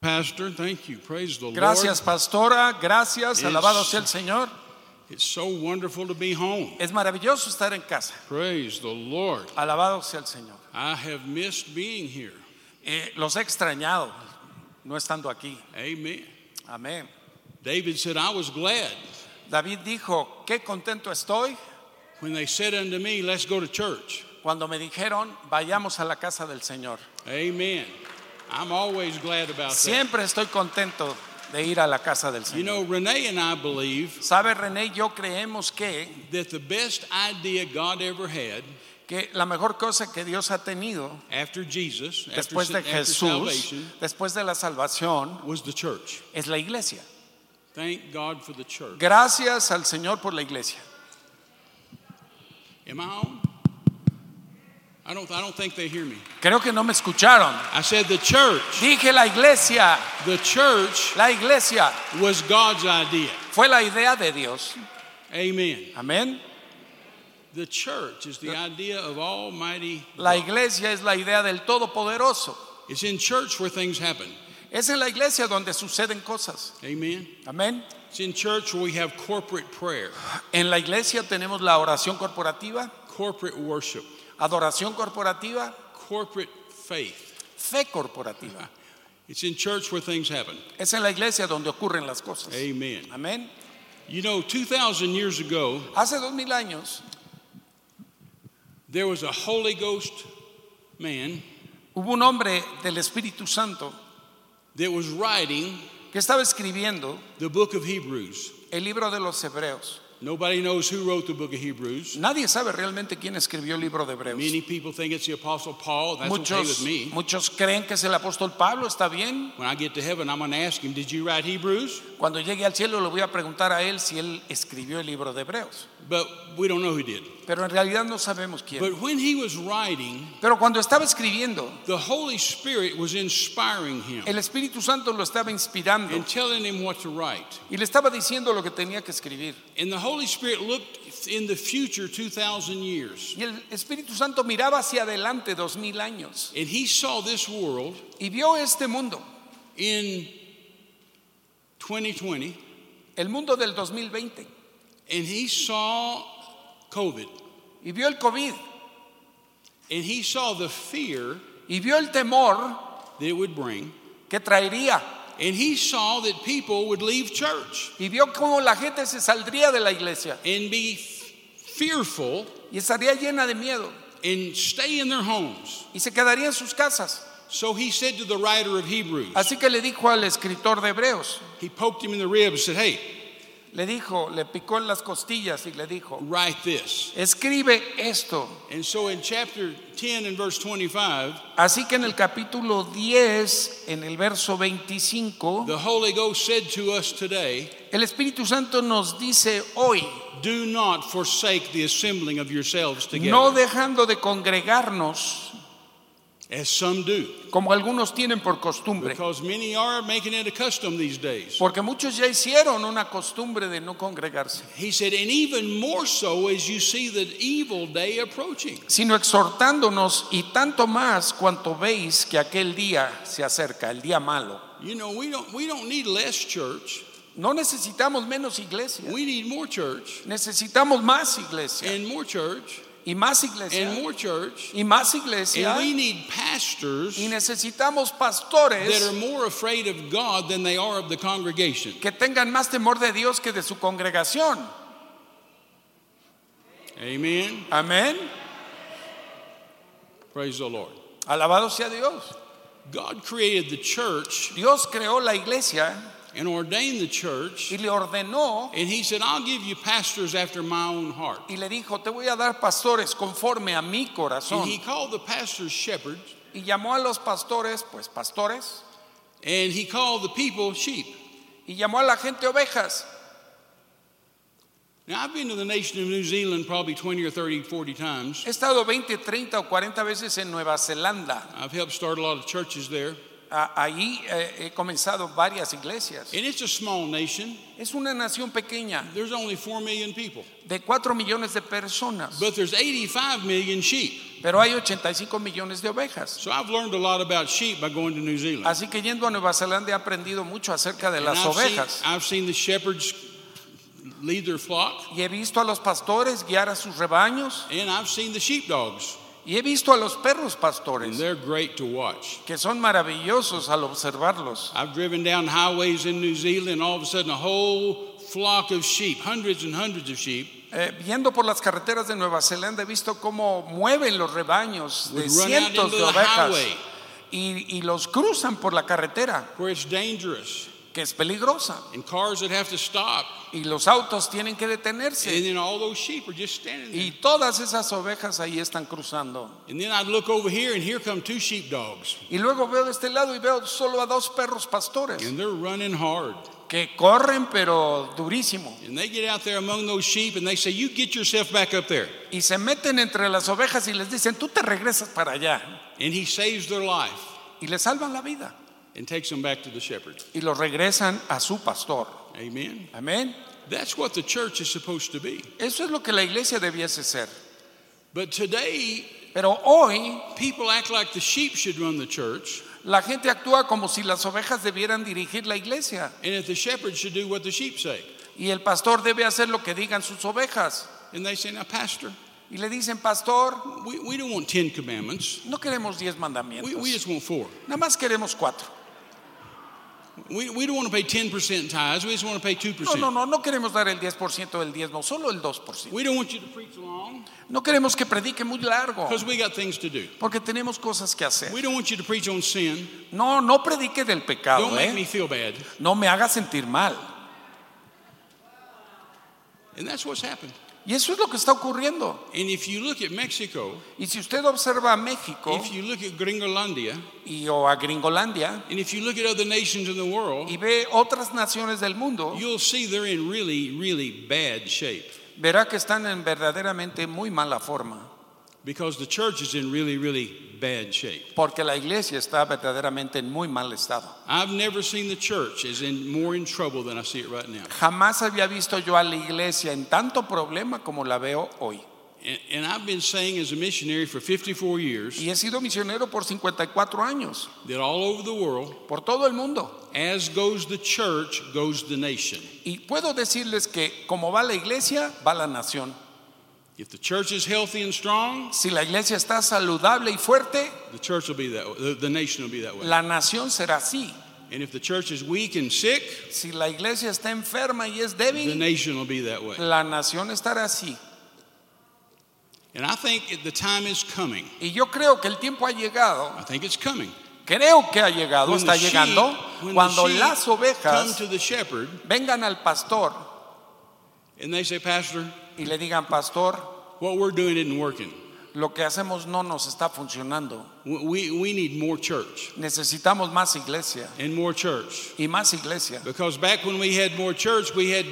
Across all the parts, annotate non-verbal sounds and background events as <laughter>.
Pastor, thank you. Praise the Lord. Gracias, pastora. Gracias. Yes. Alabado sea el Señor. It's so wonderful to be home. Es maravilloso estar en casa. Praise the Lord. Alabado sea el Señor. I have missed being here. Eh, los he extrañado no estando aquí. Amen. Amén. David said, I was glad David dijo, qué contento estoy when they said unto me, Let's go to church. cuando me dijeron, vayamos a la casa del Señor. Amen. I'm always glad about that. Siempre estoy contento de ir a la casa del You Señor. know, Renee and I believe Sabe, René, yo creemos que, that the best idea God ever had que la mejor cosa que Dios ha tenido after Jesus, después de after Jesús, después de la salvación, was the church. es la iglesia. Thank God for the church. Gracias al Señor por la iglesia. Am I on? I don't, I don't think they hear me. Creo que no me escucharon. I said the church, Dije la iglesia, the church la iglesia was God's idea. fue la idea de Dios. Amen. Amén. The church is the idea of Almighty La iglesia es la idea del Todopoderoso. It's in church where things happen. Es en la iglesia donde suceden cosas. Amen. Amén. It's in church where we have corporate prayer, En la iglesia tenemos la oración corporativa, corporate worship, adoración corporativa, corporate faith. fe corporativa. <laughs> It's in church where things happen. Es en la iglesia donde ocurren las cosas. Amen. Amén. You know, 2,000 years ago, Hace dos mil años there was a Holy Ghost man hubo un hombre del Espíritu Santo that was writing que estaba escribiendo the book of Hebrews. el libro de los Hebreos. Nobody knows who wrote the book of Hebrews. Nadie sabe realmente quién escribió el libro de Hebreos. Many people think it's the Apostle Paul. That's okay Muchos, with me. muchos creen que es el apóstol Pablo, está bien. When I get to heaven, I'm going to ask him, Did you write Hebrews? Cuando llegue al cielo le voy a preguntar a él si él escribió el libro de Hebreos. But we don't know who did. Pero en realidad no sabemos quién. But when he was writing, Pero cuando estaba escribiendo, the Holy Spirit was inspiring him el Espíritu Santo lo estaba inspirando and telling him what to write. y le estaba diciendo lo que tenía que escribir. And the Holy Spirit looked in the future 2,000 years. Y el Espíritu Santo miraba hacia adelante dos mil años And he saw this world y vio este mundo, in 2020, el mundo del 2020, and he saw COVID. y vio el COVID, And he saw the fear y vio el temor that it would bring. que traería, And he saw that people would leave church y vio cómo la gente se saldría de la iglesia and be fearful y estaría llena de miedo and stay in their homes. y se quedaría en sus casas. So he said to the writer of Hebrews, Así que le dijo al escritor de Hebreos, he poked him in the ribs and said, Hey, le dijo, le picó en las costillas y le dijo, write this. escribe esto. And so in chapter 10 and verse 25, Así que en el capítulo 10, en el verso 25, the Holy Ghost said to us today, el Espíritu Santo nos dice hoy, Do not forsake the assembling of yourselves together, no dejando de congregarnos as some do, como algunos tienen por costumbre, because many are making it a custom these days. porque muchos ya hicieron una costumbre de no congregarse, He said, and even more so as you see the evil day approaching. sino exhortándonos y tanto más cuanto veis que aquel día se acerca, el día malo. You know, we don't we don't need less church. No necesitamos menos iglesia, We need more church necesitamos más iglesia and more church y más iglesia and more church. y más iglesia And we need pastors y necesitamos that pastores are more afraid of God than they are of the congregation. que tengan más temor de Dios que de su congregación. Amen. Amén. Praise the Lord. Alabado sea Dios. God created the church Dios creó la iglesia and ordained the church, y le ordenó and He said, I'll give you pastors after my own heart. y le dijo, te voy a dar pastores conforme a mi And. He called the pastors shepherds, Y llamó a los pastores, pues pastores, and He called the people sheep. y llamó a la gente ovejas. Now, I've been to the nation of New Zealand probably 20 or 30, 40 times. He estado 20, 30 o 40 veces en Nueva Zelanda. I've helped start a lot of churches there. Ahí eh, he comenzado varias iglesias. And it's a small nation. Es una nación pequeña There's only 4 million people. de 4 millones de personas, But there's 85 million sheep. pero hay 85 millones de ovejas. So I've learned a lot about sheep by going to New Zealand. Así que yendo a Nueva Zelanda he aprendido mucho acerca de And las I've, seen, ovejas. I've seen the shepherds lead their flock, Y he visto a los pastores guiar a sus rebaños. and I've seen the sheepdogs, Y he visto a los perros and pastores, they're great to watch. que son maravillosos al observarlos. I've driven down highways in New Zealand, and all of a sudden, a whole flock of sheep, hundreds and hundreds of sheep, Eh, viendo por las carreteras de Nueva Zelanda he visto cómo mueven los rebaños de cientos de ovejas y, y los cruzan por la carretera, where it's dangerous, que es peligrosa. and cars that have to stop, Y los autos tienen que and detenerse. then all those sheep are just standing there. Y todas esas ovejas ahí están cruzando. And then I'd look over here, and here come two sheepdogs, Y luego veo de este lado y veo solo a dos perros pastores and they're running hard. que corren pero durísimo. And they get out there among those sheep, and they say, "You get yourself back up there." Y se meten entre las ovejas y les dicen, tú te regresas para allá. And he saves their life Y les salvan la vida. And takes them back to the shepherd. Y los regresan a su pastor. Amen. Amén. That's what the church is supposed to be. Eso es lo que la iglesia debiese ser. But today, Pero hoy people act like the sheep should run the church, la gente actúa como si las ovejas debieran dirigir la iglesia. and if the shepherd should do what the sheep say. Y el pastor debe hacer lo que digan sus ovejas. And they say, "Now, pastor, Y le dicen, pastor, we, we don't want ten commandments. no queremos diez We, mandamientos. we just want four. Nada más queremos cuatro. We, we don't want to pay ten percent tithes. We just want to pay 2%. no, no, no no queremos dar el 10% del diezmo, solo el 2%. We don't want you to preach long No queremos que predique muy largo, because we got things to do. porque tenemos cosas que hacer. We don't want you to preach on sin. No, no predique del pecado, Don't make me ¿eh? feel bad. No me haga sentir mal. And that's what's happened. Y eso es lo que está ocurriendo. And if you look at Mexico, Y si usted observa a México if you look at Gringolandia, y o a Gringolandia and if you look at other nations in the world, y ve otras naciones del mundo, you'll see they're in really, really bad shape verá que están en verdaderamente muy mala forma, because the church is in really, really bad shape. porque la iglesia está verdaderamente en muy mal estado. I've never seen the church as in more in trouble than I see it right now. Jamás había visto yo a la iglesia en tanto problema como la veo hoy. And, and I've been saying as a missionary for 54 years Y he sido misionero por 54 años, that all over the world, por todo el mundo. as goes the church, goes the nation. Y puedo decirles que como va la iglesia, va la nación. If the church is healthy and strong, Si la iglesia está saludable y fuerte, the church will be that way. The, the nation will be that way. la nación será así. And if the church is weak and sick, Si la iglesia está enferma y es débil, the nation will be that way. la nación estará así. And I think the time is coming. Y yo creo que el tiempo ha llegado, I think it's coming. creo que ha llegado, When está the sheep- llegando, cuando las come ovejas to the shepherd vengan al pastor and they say, Pastor, y le digan, pastor, what we're doing isn't working. lo que hacemos no nos está funcionando. We, we, need more church Necesitamos más iglesia and more church. y más iglesia. Because back when we had more church, we had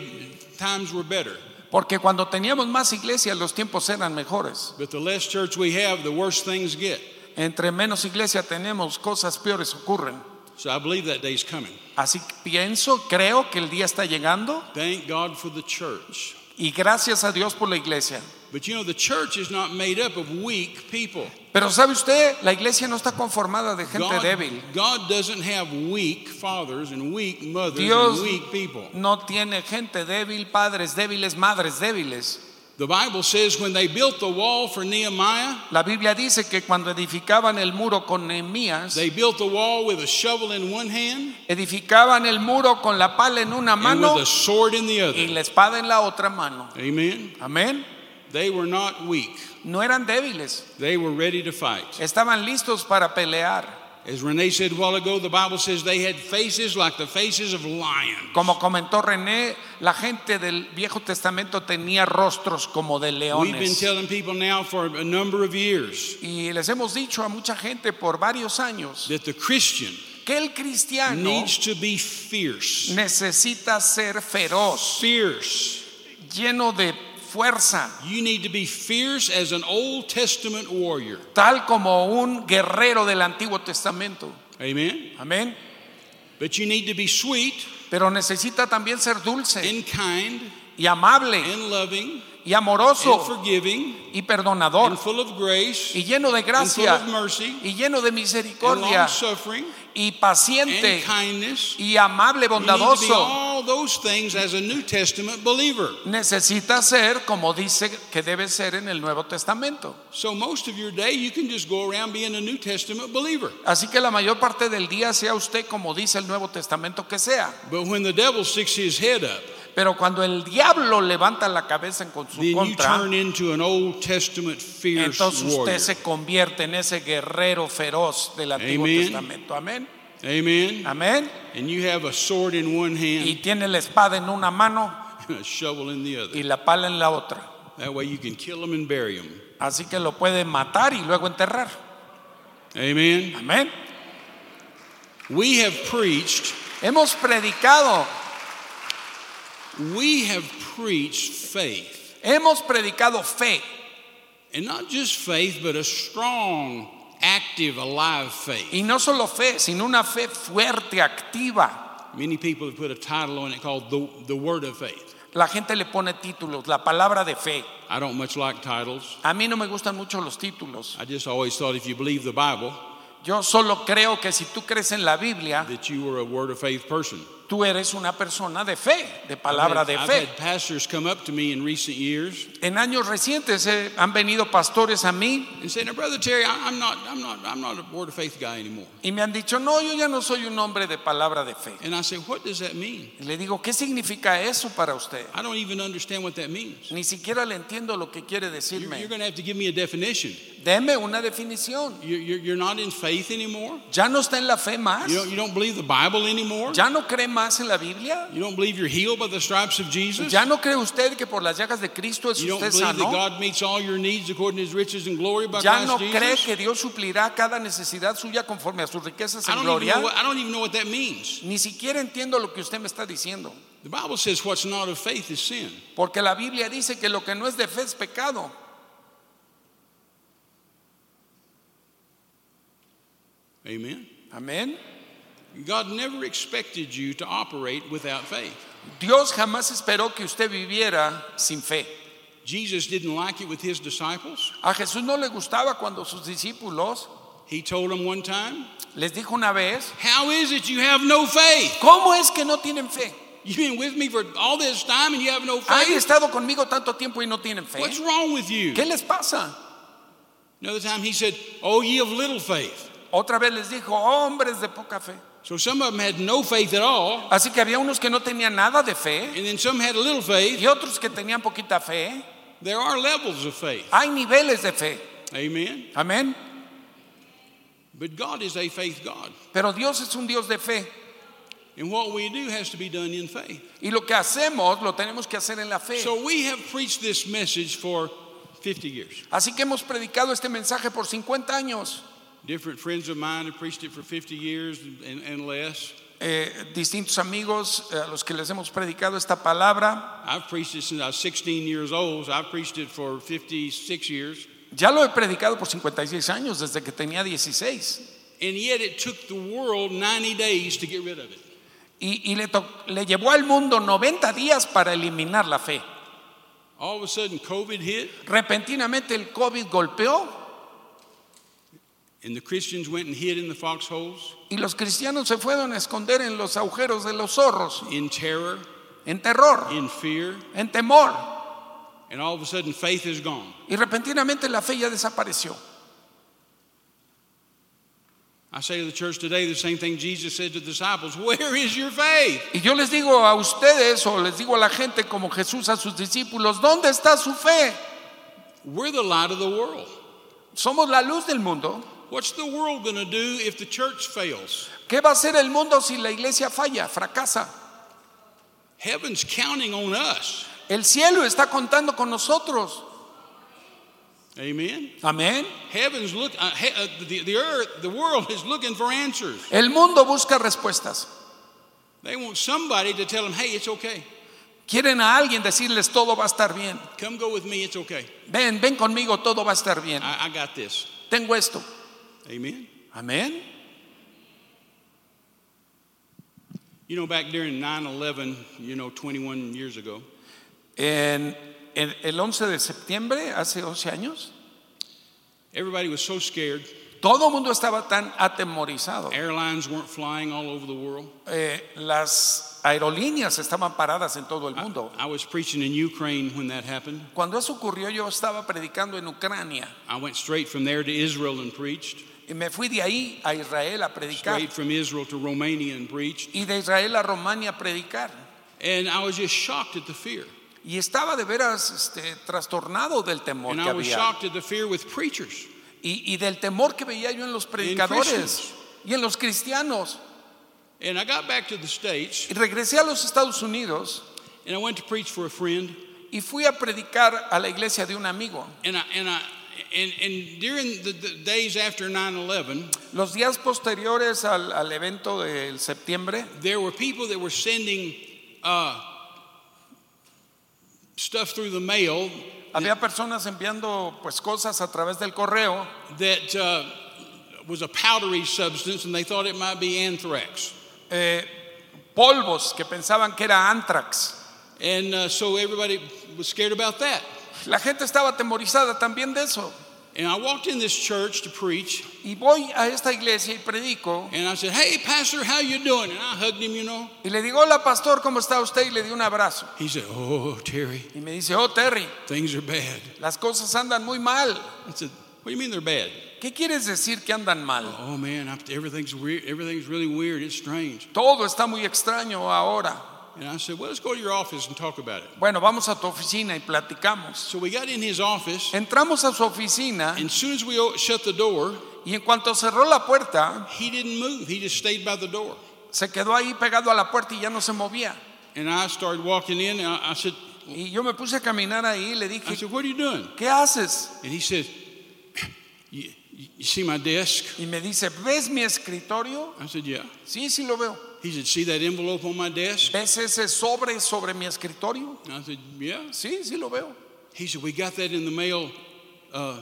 times were better. Porque cuando teníamos más iglesia los tiempos eran mejores. But the less church we have, the worse things get. Entre menos iglesia tenemos, cosas peores ocurren. So I believe that day's coming. Así pienso, creo que el día está llegando Thank God for the church. Y gracias a Dios por la iglesia. But you know, the church is not made up of weak people. Pero sabe usted, la iglesia no está conformada de gente God, débil. God doesn't have weak fathers and weak mothers Dios and weak people. no tiene gente débil, padres débiles, madres débiles. The Bible says when they built the wall for Nehemiah, La Biblia dice que cuando edificaban el muro con Nehemías, they built the wall with a shovel in one hand edificaban el muro con la pala en una mano and with a sword in the other. y la espada en la otra mano. Amen. Amén. They were not weak. No eran débiles, They were ready to fight. estaban listos para pelear. As Renee said a while ago, the Bible says they had faces like the faces of lions. Como comentó René, la gente del Viejo Testamento tenía rostros como de We've been leones. telling people now for a number of years Y les hemos dicho a mucha gente por varios años that the Christian que el cristiano needs to be fierce. necesita ser feroz, Fierce. lleno de fuerza, You need to be fierce as an Old Testament warrior. tal como un guerrero del Antiguo Testamento. Amen. Amén. But you need to be sweet Pero necesita también ser dulce and kind, y amable and loving y and amoroso forgiving y perdonador and full of grace y lleno de and full gracia of mercy y lleno de and misericordia long suffering y and paciente y amable bondadoso. Necesita ser como dice que debe ser en el Nuevo Testamento. Así que la mayor parte del día sea usted como dice el Nuevo Testamento que sea. But when the devil sticks his head up, Pero cuando el diablo levanta la cabeza en su contra, turn into an Old Testament fierce entonces usted se convierte en ese guerrero feroz del Antiguo Amen. Testamento. Amén. Amen. Amén. And you have a sword in one Y hand tiene la espada en una mano <laughs> and a shovel in the other. y la pala en la otra. That way you can kill them and bury them. Así que lo puede matar y luego enterrar. Amen. Amén. We have preached, Hemos predicado, we have preached faith. hemos predicado fe. And not just faith, but a strong, active, alive faith. Y no solo fe, sino una fe fuerte, activa. Many people have put a title on it called the, the Word of Faith. La gente le pone títulos, la palabra de fe. I don't much like titles. A mí no me gustan mucho los títulos. I just always thought if you believe the Bible, Yo solo creo que si tú crees en la Biblia, that you were a Word of Faith person. Tú eres una persona de fe, de palabra de fe. had pastors come up to me in recent years En años recientes eh, han venido pastores a mí y me han dicho, no, yo ya no soy un hombre de palabra de fe. And I say, "What does that mean?" Y le digo, ¿qué significa eso para usted? I don't even understand what that means. Ni siquiera le entiendo lo que quiere You're, decirme. Deme una definición. You're, not in faith anymore. ¿Ya no está en la fe más? You don't, you don't believe the Bible anymore. ¿Ya no cree más en la Biblia? You don't believe you're healed by the stripes of Jesus. ¿Ya no cree usted que por las llagas de Cristo es You don't believe that? God meets all your needs according to His riches and glory by ¿Ya Christ no cree Jesus. que Dios suplirá cada necesidad suya conforme a sus riquezas I en even gloria? know I don't even know what that means. Ni siquiera entiendo lo que usted me está diciendo. The Bible says what's not of faith is sin. Porque la Biblia dice que lo que no es de fe es pecado. Amen. Amén. God never expected you to operate without faith. Dios jamás esperó que usted viviera sin fe. Jesus didn't like it with His disciples. A Jesús no le gustaba cuando sus discípulos He told them one time, les dijo una vez, How is it you have no faith? ¿cómo es que no tienen fe? You've been with me for all this time and you have no Han faith? estado conmigo tanto tiempo y no tienen fe. What's wrong with you? ¿Qué les pasa? Another time he said, Oh, ye of little faith. Otra vez les dijo, hombres de poca fe. So some of them had no faith at all, Así que había unos que no tenían nada de fe and then some had a little faith. y otros que tenían poquita fe. There are levels of faith. Hay niveles de fe. Amen. Amén. But God is a faith God. Pero Dios es un Dios de fe. And what we do has to be done in faith. Y lo que hacemos lo tenemos que hacer en la fe. So we have preached this message for 50 years. Así que hemos predicado este mensaje por 50 años. Different friends of mine have preached it for 50 years and, and less. Eh, distintos amigos eh, a los que les hemos predicado esta palabra. I've preached it since I was 16 years old. So I've preached it for 56 years. Ya lo he predicado por 56 años, desde que tenía 16. And yet it took the world 90 days to get rid of it. Y, y le, to- le llevó al mundo 90 días para eliminar la fe. All of a sudden, COVID hit, Repentinamente el COVID golpeó and the Christians went and hid in the foxholes y los cristianos se fueron a esconder en los agujeros de los zorros, in terror, en terror, in fear, en temor. and all of a sudden, faith is gone. Y repentinamente la fe ya desapareció. I say to the church today the same thing Jesus said to the disciples Where is your faith? Y yo les digo a ustedes o les digo a la gente como Jesús a sus discípulos, ¿dónde está su fe? We're the light of the world. Somos la luz del mundo. What's the world going to do if the church fails? ¿Qué va a hacer el mundo si la iglesia falla, fracasa? Heaven's counting on us. El cielo está contando con nosotros. Amen. Amén. Heaven's look. Uh, he, uh, the, the earth, the world is looking for answers. El mundo busca respuestas. They want somebody to tell them, "Hey, it's okay. Quieren a alguien decirles todo va a estar bien. Come go with me. It's okay. Ven, ven conmigo, todo va a estar bien. I, I got this." Tengo esto. Amen. Amén. You know, back during 9/11, you know, 21 years ago, En, en el 11 de septiembre, hace 11 años, Everybody was so scared. todo el mundo estaba tan atemorizado. Airlines weren't flying all over the world. Eh, las aerolíneas estaban paradas en todo el mundo. I was preaching in Ukraine when that happened. Cuando eso ocurrió, yo estaba predicando en Ucrania I went straight from there to Israel and preached. Y me fui de ahí a Israel a predicar Straight from Israel to Romania and preached. y de Israel a Romania a predicar. And I was just shocked at the fear. Y estaba de veras este, trastornado del temor And que I was había shocked at the fear with preachers. y, y del temor que veía yo en los predicadores y en los cristianos. And I got back to the States Y regresé a los Estados Unidos and I went to preach for a friend. y fui a predicar a la iglesia de un amigo. And I, and I, and, and during the, the days after 9 11, Los días posteriores al, al evento del septiembre, there were people that were sending uh, stuff through the mail había personas enviando pues cosas a través del correo that uh, was a powdery substance and they thought it might be anthrax. eh, polvos que pensaban que era antrax. And uh, so everybody was scared about that. La gente estaba atemorizada también de eso. And I walked in this church to preach Y voy a esta iglesia y predico and I said, Hey, Pastor, how you doing? And I hugged him, you know. y le digo, hola pastor, ¿cómo está usted? Y le di un abrazo. He said, Oh, Terry, Y me dice, oh Terry, things are bad. las cosas andan muy mal. I said, What do you mean they're bad? ¿Qué quieres decir que andan mal? Oh man, everything's weird. Everything's really weird. It's strange. Todo está muy extraño ahora. And I said, Well, let's go to your office and talk about it. Bueno, vamos a tu oficina y platicamos. So we got in his office, Entramos a su oficina and as soon as we o- shut the door, y en cuanto cerró la puerta, he didn't move. He just stayed by the door. se quedó ahí pegado a la puerta y ya no se movía. And I started walking in, and I, I said, Y yo me puse a caminar ahí y le I dije, said, What are you doing? ¿qué haces? And he said, You, you see my desk? Y me dice, ¿ves mi escritorio? I said, Yeah. Sí, sí lo veo. He said, See that envelope on my desk? ¿Ves ese sobre sobre mi escritorio? I said, Yeah. Sí, sí lo veo. He said, We got that in the mail uh,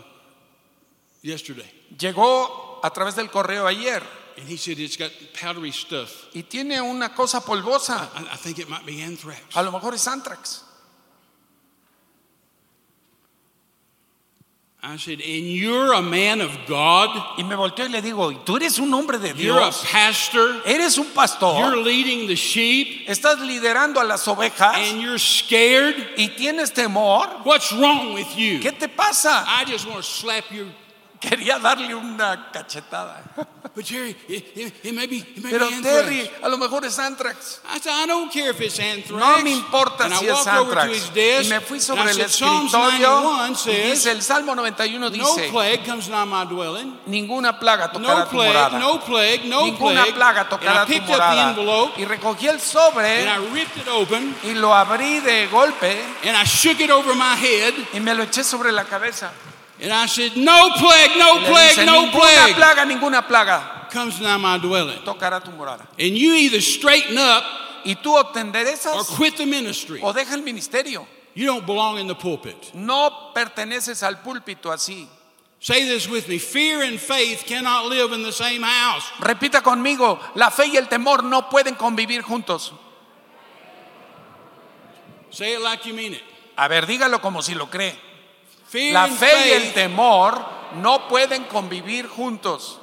yesterday. Llegó a través del correo ayer And he said, It's got powdery stuff. y tiene una cosa polvosa. I, I think it might be anthrax. A lo mejor es antrax. I said, And you're a man of God? Y me volteo y le digo, tú eres un hombre de You're a Dios? pastor? ¿Eres un pastor? You're leading the sheep? ¿Estás liderando a las ovejas? And you're scared? ¿Y tienes temor? What's wrong with you? ¿Qué te pasa? I just want to slap you. <laughs> Quería darle una cachetada. But Terry, it, it, it may be, may Pero be anthrax. Terry, a lo mejor es antrax. I said, I don't care if it's anthrax. No me importa and I si es desk, Y me fui sobre el escritorio 91 y says, dice el Salmo 91 No dice, plague comes my dwelling. ninguna plaga No tocará tu plague, morada. no plague, no Ninguna plague. plaga tocará tu morada. envelope Y recogí el sobre and I ripped it open y lo abrí de golpe and I shook it over my head y me lo eché sobre la cabeza. And I said, No plague, no plague, no plague plaga, ninguna plaga comes nigh my dwelling. tocará tu morada. And you either straighten up Y tú o te or quit the ministry. o deja el ministerio. You don't belong in the pulpit. No perteneces al púlpito así. Say this with me fear and faith cannot live in the same house. Repita conmigo, la fe y el temor no pueden convivir juntos. Say it like you mean it. A ver, dígalo como si lo cree. Fear La and fe y el temor no pueden convivir juntos.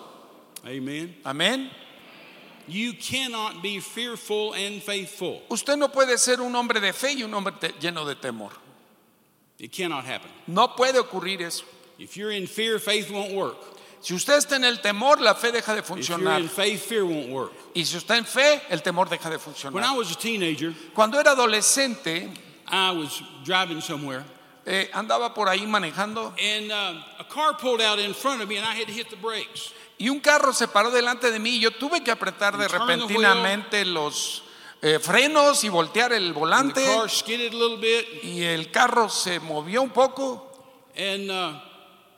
Amen. Amén. You cannot be fearful and faithful. Usted no puede ser un hombre de fe y un hombre lleno de temor. It cannot happen. No puede ocurrir eso. If you're in fear, faith won't work. Si usted está en el temor, la fe deja de If you're funcionar. in faith, fear won't work. Y si está en fe, el temor deja de When I funcionar. was a teenager, Cuando era adolescente, I was driving somewhere, eh, andaba por ahí manejando and uh, a car pulled out in front of me, and I had to hit the brakes. y un carro se paró delante de mí y yo tuve que apretar de repentinamente los eh, frenos y voltear el And the volante car skidded a little bit, y el carro se movió un poco and uh,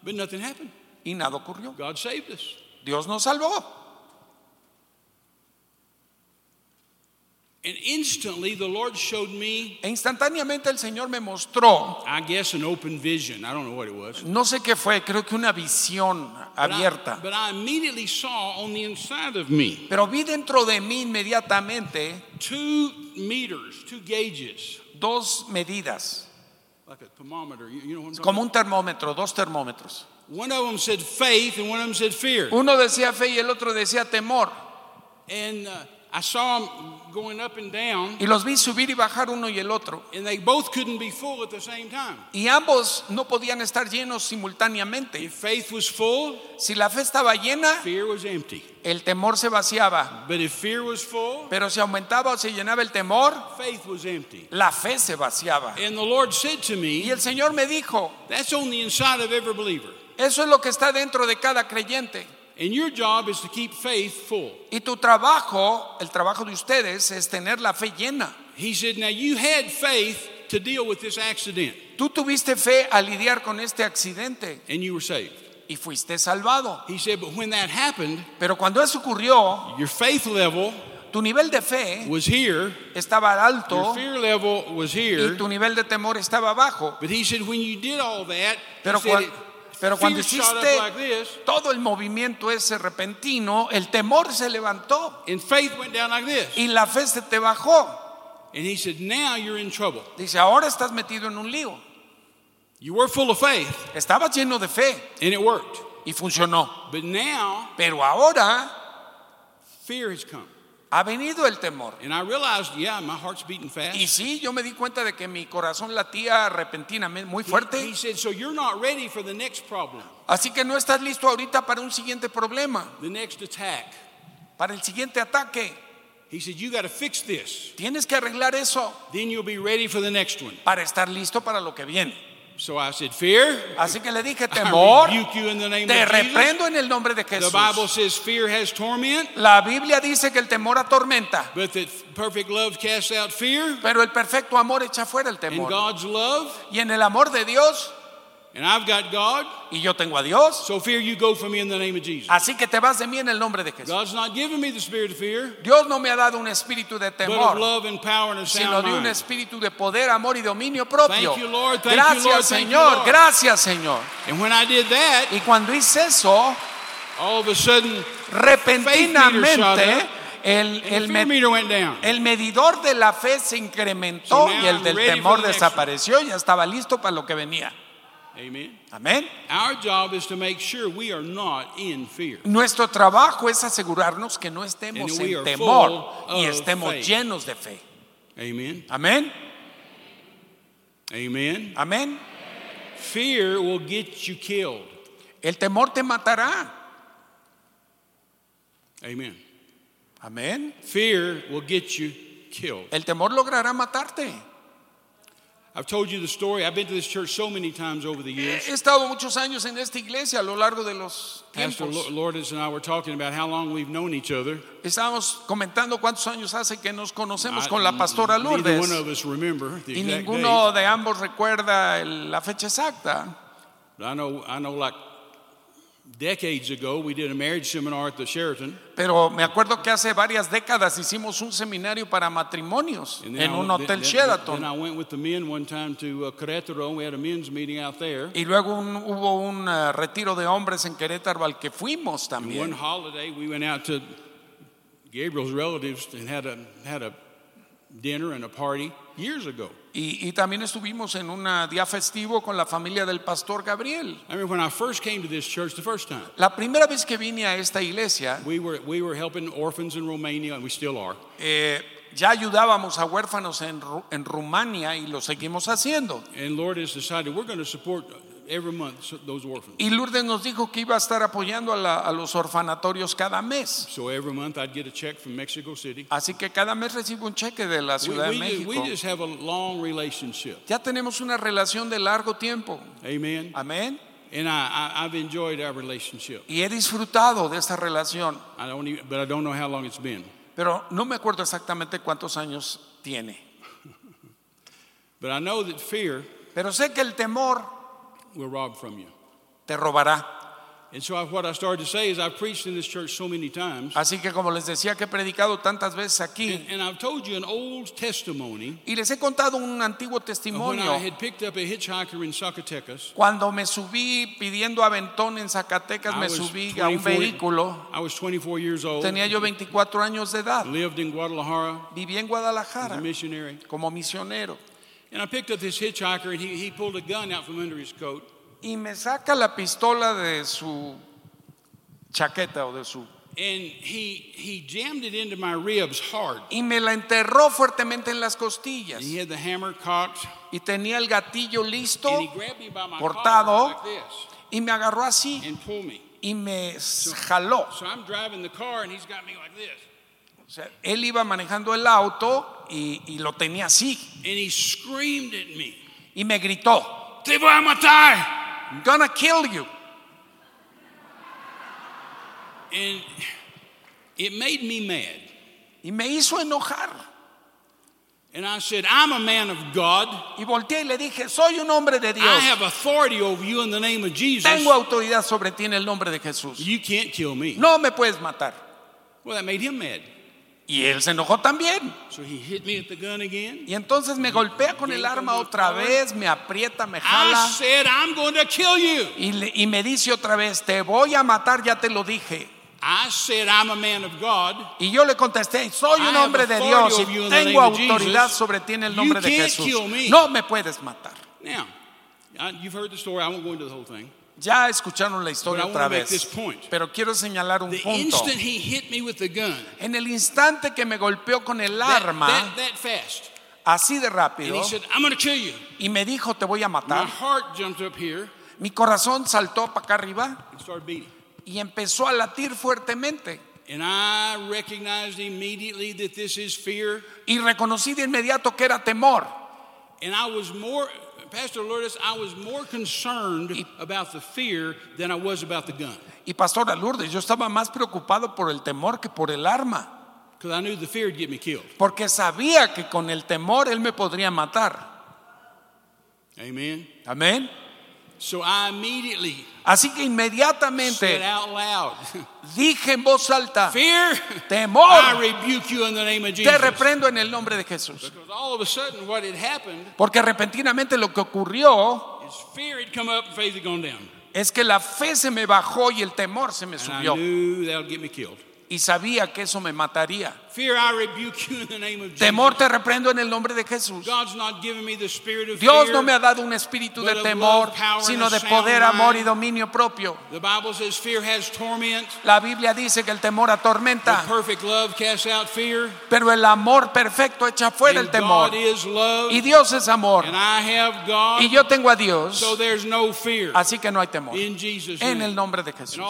but nothing happened. y nada ocurrió. God saved us. Dios nos salvó. And instantly, the Lord showed me, E instantáneamente el Señor me mostró, I guess, an open vision. I don't know what it was. no sé qué fue, creo que una visión But I, abierta. but I immediately saw on the inside of me Pero vi dentro de mí inmediatamente two meters, two gauges dos medidas, like a thermometer. You, you know what I'm talking como un termómetro, dos termómetros. One of them said faith and one of them said fear. Uno decía fe y el otro decía temor. And uh, I saw them going up and down, Y los vi subir y bajar uno y el otro. and they both couldn't be full at the same time. Y ambos no podían estar llenos simultáneamente. If faith was full, Si la fe estaba llena, fear was empty. el temor se vaciaba. But if fear was full, Pero si aumentaba o se llenaba el temor, faith was empty. la fe se vaciaba. And the Lord said to Y me, el Señor me dijo, That's on the inside of every believer. eso es lo que está dentro de cada creyente. And your job is to keep faith full. Y tu trabajo, el trabajo de ustedes, es tener la fe llena. He said, Now you had faith to deal with this accident, Tú tuviste fe a lidiar con este accidente and you were saved. y fuiste salvado. He said, But when that happened, Pero cuando eso ocurrió, your faith level tu nivel de fe was here, estaba alto your fear level was here, y tu nivel de temor estaba bajo. But he said, When you did all that, he Pero, said, cuan- it- pero cuando hiciste like this, todo el movimiento ese repentino, el temor se levantó and faith went down like this. y la fe se te bajó. And he said, Now you're in trouble. Dice, ahora estás metido en un lío. You were full of faith, Estabas lleno de fe and it worked. y funcionó. But now Pero ahora fear has come. Ha venido el temor. And I realized, yeah, my heart's beating fast. Y sí, yo me di cuenta de que mi corazón latía repentinamente muy He, fuerte. said, So you're not ready for the next problem, Así que no estás listo ahorita para un siguiente problema, the next attack. para el siguiente ataque. He said, You got to fix this. Tienes que arreglar eso Then you'll be ready for the next one. para estar listo para lo que viene. So I said, Fear, Así que le dije, <laughs> I temor, rebuke you in the name te of Jesus. reprendo en el nombre de The Jesús. Bible says fear has torment, La Biblia dice que el temor atormenta, but that perfect love casts out fear. pero el perfecto amor echa fuera el temor. God's love, Y en el amor de Dios, and I've got God, y yo tengo a Dios, so fear you go from me in the name of Jesus. así que te vas de mí en el nombre de Jesús. God's not giving me the spirit of fear, Dios no me ha dado un espíritu de but of temor, love and power and a sino sound de un espíritu de poder, amor y dominio propio. Thank you, Lord. Thank you, Gracias, Lord. Thank you, Señor. Lord. Gracias, Señor. And when I did that, Y cuando hice eso, all of a sudden, repentinamente el, el, fear me- meter went down. el medidor de la fe se incrementó So y el del temor desapareció. Ya estaba listo para lo que venía. Amen. Amén. Our job is to make sure we are not in fear. Nuestro trabajo es asegurarnos que no estemos And en temor y estemos faith. llenos de fe. Amen. Amén. Amen. Amén. Fear will get you killed. El temor te matará. Amen. Amén. Fear will get you killed. El temor logrará matarte. I've told you the story. I've been to this church so many times over the years. He estado muchos años en esta iglesia a lo largo de los Pastor tiempos. Lo- Lourdes and I were talking about how long we've known each other. Estábamos comentando cuántos años hace que nos conocemos I- con la pastora Neither one Lourdes of us remember the y exact ninguno date. de ambos recuerda el- la fecha exacta. But I know, I know, like decades ago, we did a marriage seminar at the Sheraton. Pero me acuerdo que hace varias décadas hicimos un seminario para matrimonios And then en I un went- hotel then- then- Sheraton. Then I went with the men one time to uh, Querétaro. We had a men's meeting out there. Y luego un- hubo un eh, retiro de hombres en Querétaro al que fuimos And one también. holiday, we went out to Gabriel's relatives and had a had a dinner and a party years ago. Y, y también estuvimos en un día festivo con la familia del pastor Gabriel. I remember when I first came to this church the first time. La primera vez que vine a esta iglesia, We were we were helping orphans in Romania, and we still are. eh, ya ayudábamos a huérfanos en, en Rumania y lo seguimos haciendo. And Lord has decided we're going to support every month those orphans. Y Lourdes nos dijo que iba a estar apoyando a, la- a los orfanatorios cada mes. So every month I'd get a check from Mexico City. Así que cada mes recibo un cheque de la We, Ciudad de we, just, México. we just have a long relationship. Ya tenemos una relación de largo tiempo. Amen. Amén. And I, enjoyed our relationship. Y he disfrutado de esta relación. I don't even, but I don't know how long it's been. Pero no me acuerdo exactamente cuántos años tiene. <laughs> But I know that fear Pero sé que el temor will rob from you. te robará. And so I, what I started to say is I've preached in this church so many times, Así que como les decía que he predicado tantas veces aquí and, and I've told you an old testimony y les he contado un antiguo of when testimonio. I had picked up a hitchhiker in Zacatecas. Cuando me subí pidiendo aventón en Zacatecas, I me subí a un 24 vehículo. I was 24 years old, Tenía yo 24 años de edad. lived in Guadalajara Viví en as a Guadalajara missionary. como misionero. And I picked up this hitchhiker, and he, he pulled a gun out from under his coat. y me saca la pistola de su chaqueta o de su And he, he jammed it into my ribs hard. y me la enterró fuertemente en las costillas And he had the hammer cocked. y tenía el gatillo listo And he grabbed me by my cortado. collar like this y me agarró así and pulled me. y me jaló. So I'm driving the car, and he's got me like this. O sea, él iba manejando el auto y, y lo tenía así And he screamed at me, y me gritó, Te voy a matar. I'm gonna kill you. And it made me mad. Y me hizo enojar. And I said, I'm a man of God. Y volteé y le dije, soy un hombre de I Dios. have authority over you in the name of Jesus. Tengo autoridad sobre ti en el nombre de Jesús. You can't kill me. No me puedes matar. Well, that made him mad. Y él se enojó también. So he hit me at the gun again. Y entonces me golpea con el arma otra vez, me aprieta, me I jala. said, I'm going to kill you. Y, le- y me dice otra vez, te voy a matar, ya te lo dije. I said, I'm a man of God. Y yo le contesté, soy un I hombre de Dios you y tengo autoridad sobre ti en el You nombre de can't Jesús. No me puedes matar. Now, I, you've heard the story. I won't go into the whole thing. Ya escucharon la historia otra vez. Pero quiero señalar un punto. En el instante que me golpeó con el arma, así de rápido, y me dijo, te voy a matar, mi corazón saltó para acá arriba y empezó a latir fuertemente. And I recognized immediately that this is fear. Y reconocí de inmediato que era temor. And I was more, Pastor Lourdes, I was more concerned about the fear than I was about the gun. Y Pastora Lourdes, yo estaba más preocupado por el temor que por el arma. Because I knew the fear would get me killed. Porque sabía que con el temor él me podría matar. Amen. Amén. So I immediately Así que said inmediatamente out loud, <laughs> dije en voz alta, Fear, temor, I rebuke you in the name of te Jesus. reprendo en el nombre de Jesús. Because all of a sudden, what had happened Porque repentinamente lo que ocurrió is fear had come up and faith had gone down. es que la fe se me bajó y el temor se me And I subió. knew that would get me killed. Y sabía que eso me mataría. Temor te reprendo en el nombre de Jesús. Dios no me ha dado un espíritu de temor, sino de poder, amor y dominio propio. La Biblia dice que el temor atormenta, pero el amor perfecto echa fuera el temor. Y Dios es amor. Y yo tengo a Dios, así que no hay temor. En el nombre de Jesús.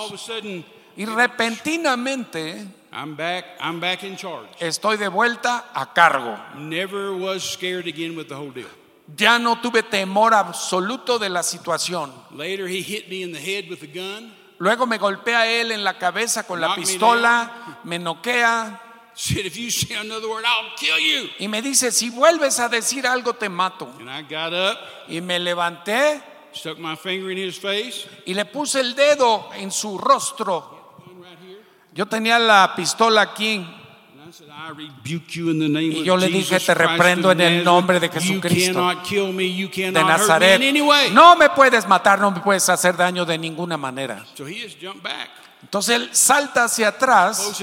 Y repentinamente I'm back. I'm back in charge. estoy de vuelta a cargo. Never was scared again with the whole deal. Ya no tuve temor absoluto de la situación. Later, he hit me in the head with the gun. Luego me golpea él en la cabeza con la me pistola, me noquea Said, if you say another word, I'll kill you. y me dice, si vuelves a decir algo te mato. And I got up, Y me levanté stuck my finger in his face. y le puse el dedo en su rostro. Yo tenía la pistola aquí Y yo le dije, "Te reprendo en el nombre de Jesucristo de Nazaret. No me puedes matar, no me puedes hacer daño de ninguna manera. So he just jumped back. Entonces él salta hacia atrás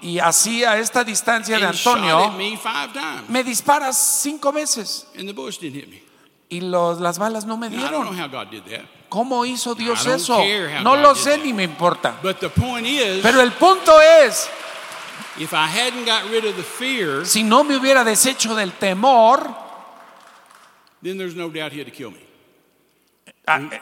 y así a esta distancia de Antonio me five times. me dispara cinco veces y los, las balas no me dieron. ¿Cómo hizo Dios eso? No lo sé ni me importa. But the point is, Pero el punto es, if I hadn't got rid of the fear, si no me hubiera deshecho del temor, then there's no doubt he had to kill me.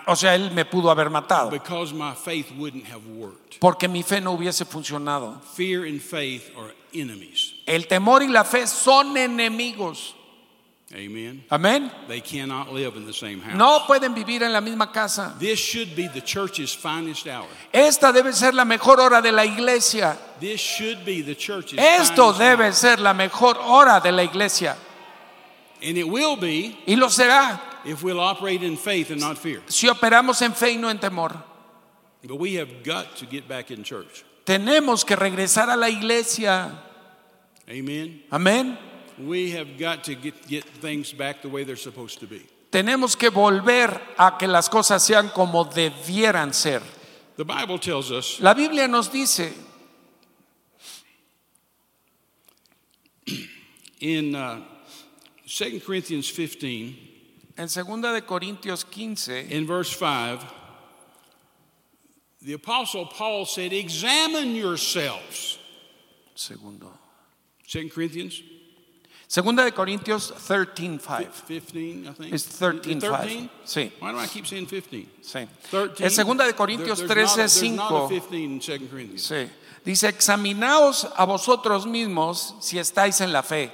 o sea, él me pudo haber matado Because my faith wouldn't have worked. porque mi fe no hubiese funcionado. Fear and faith are enemies. El temor y la fe son enemigos. Amen. They cannot live in the same house. No pueden vivir en la misma casa. This should be the church's finest hour. Esta debe ser la mejor hora de la iglesia. This should be the church's Esto finest debe hour. ser la mejor hora de la iglesia. And it will be Y lo será if we'll operate in faith and not fear. si operamos en fe y no en temor. But we have got to get back in church. Tenemos que regresar a la iglesia. Amen. Amén. We have got to get, get things back the way they're supposed to be. Tenemos que volver a que las cosas sean como debieran ser. The Bible tells us La Biblia nos dice <clears throat> in uh, 2 Corinthians 15, En 2 de Corintios 15, in verse 5, the Apostle Paul said, Examine yourselves. segundo. 2 Corinthians Segunda de Corintios 13, 5. 15, I think. Es 13, 13? 5. Sí, Why do I keep saying 15? sí. 13. Es segunda de Corintios There- there's not a- 13, there's not a 5. 15 in 2 Corinthians. Sí. Dice, examinaos a vosotros mismos si estáis en la fe.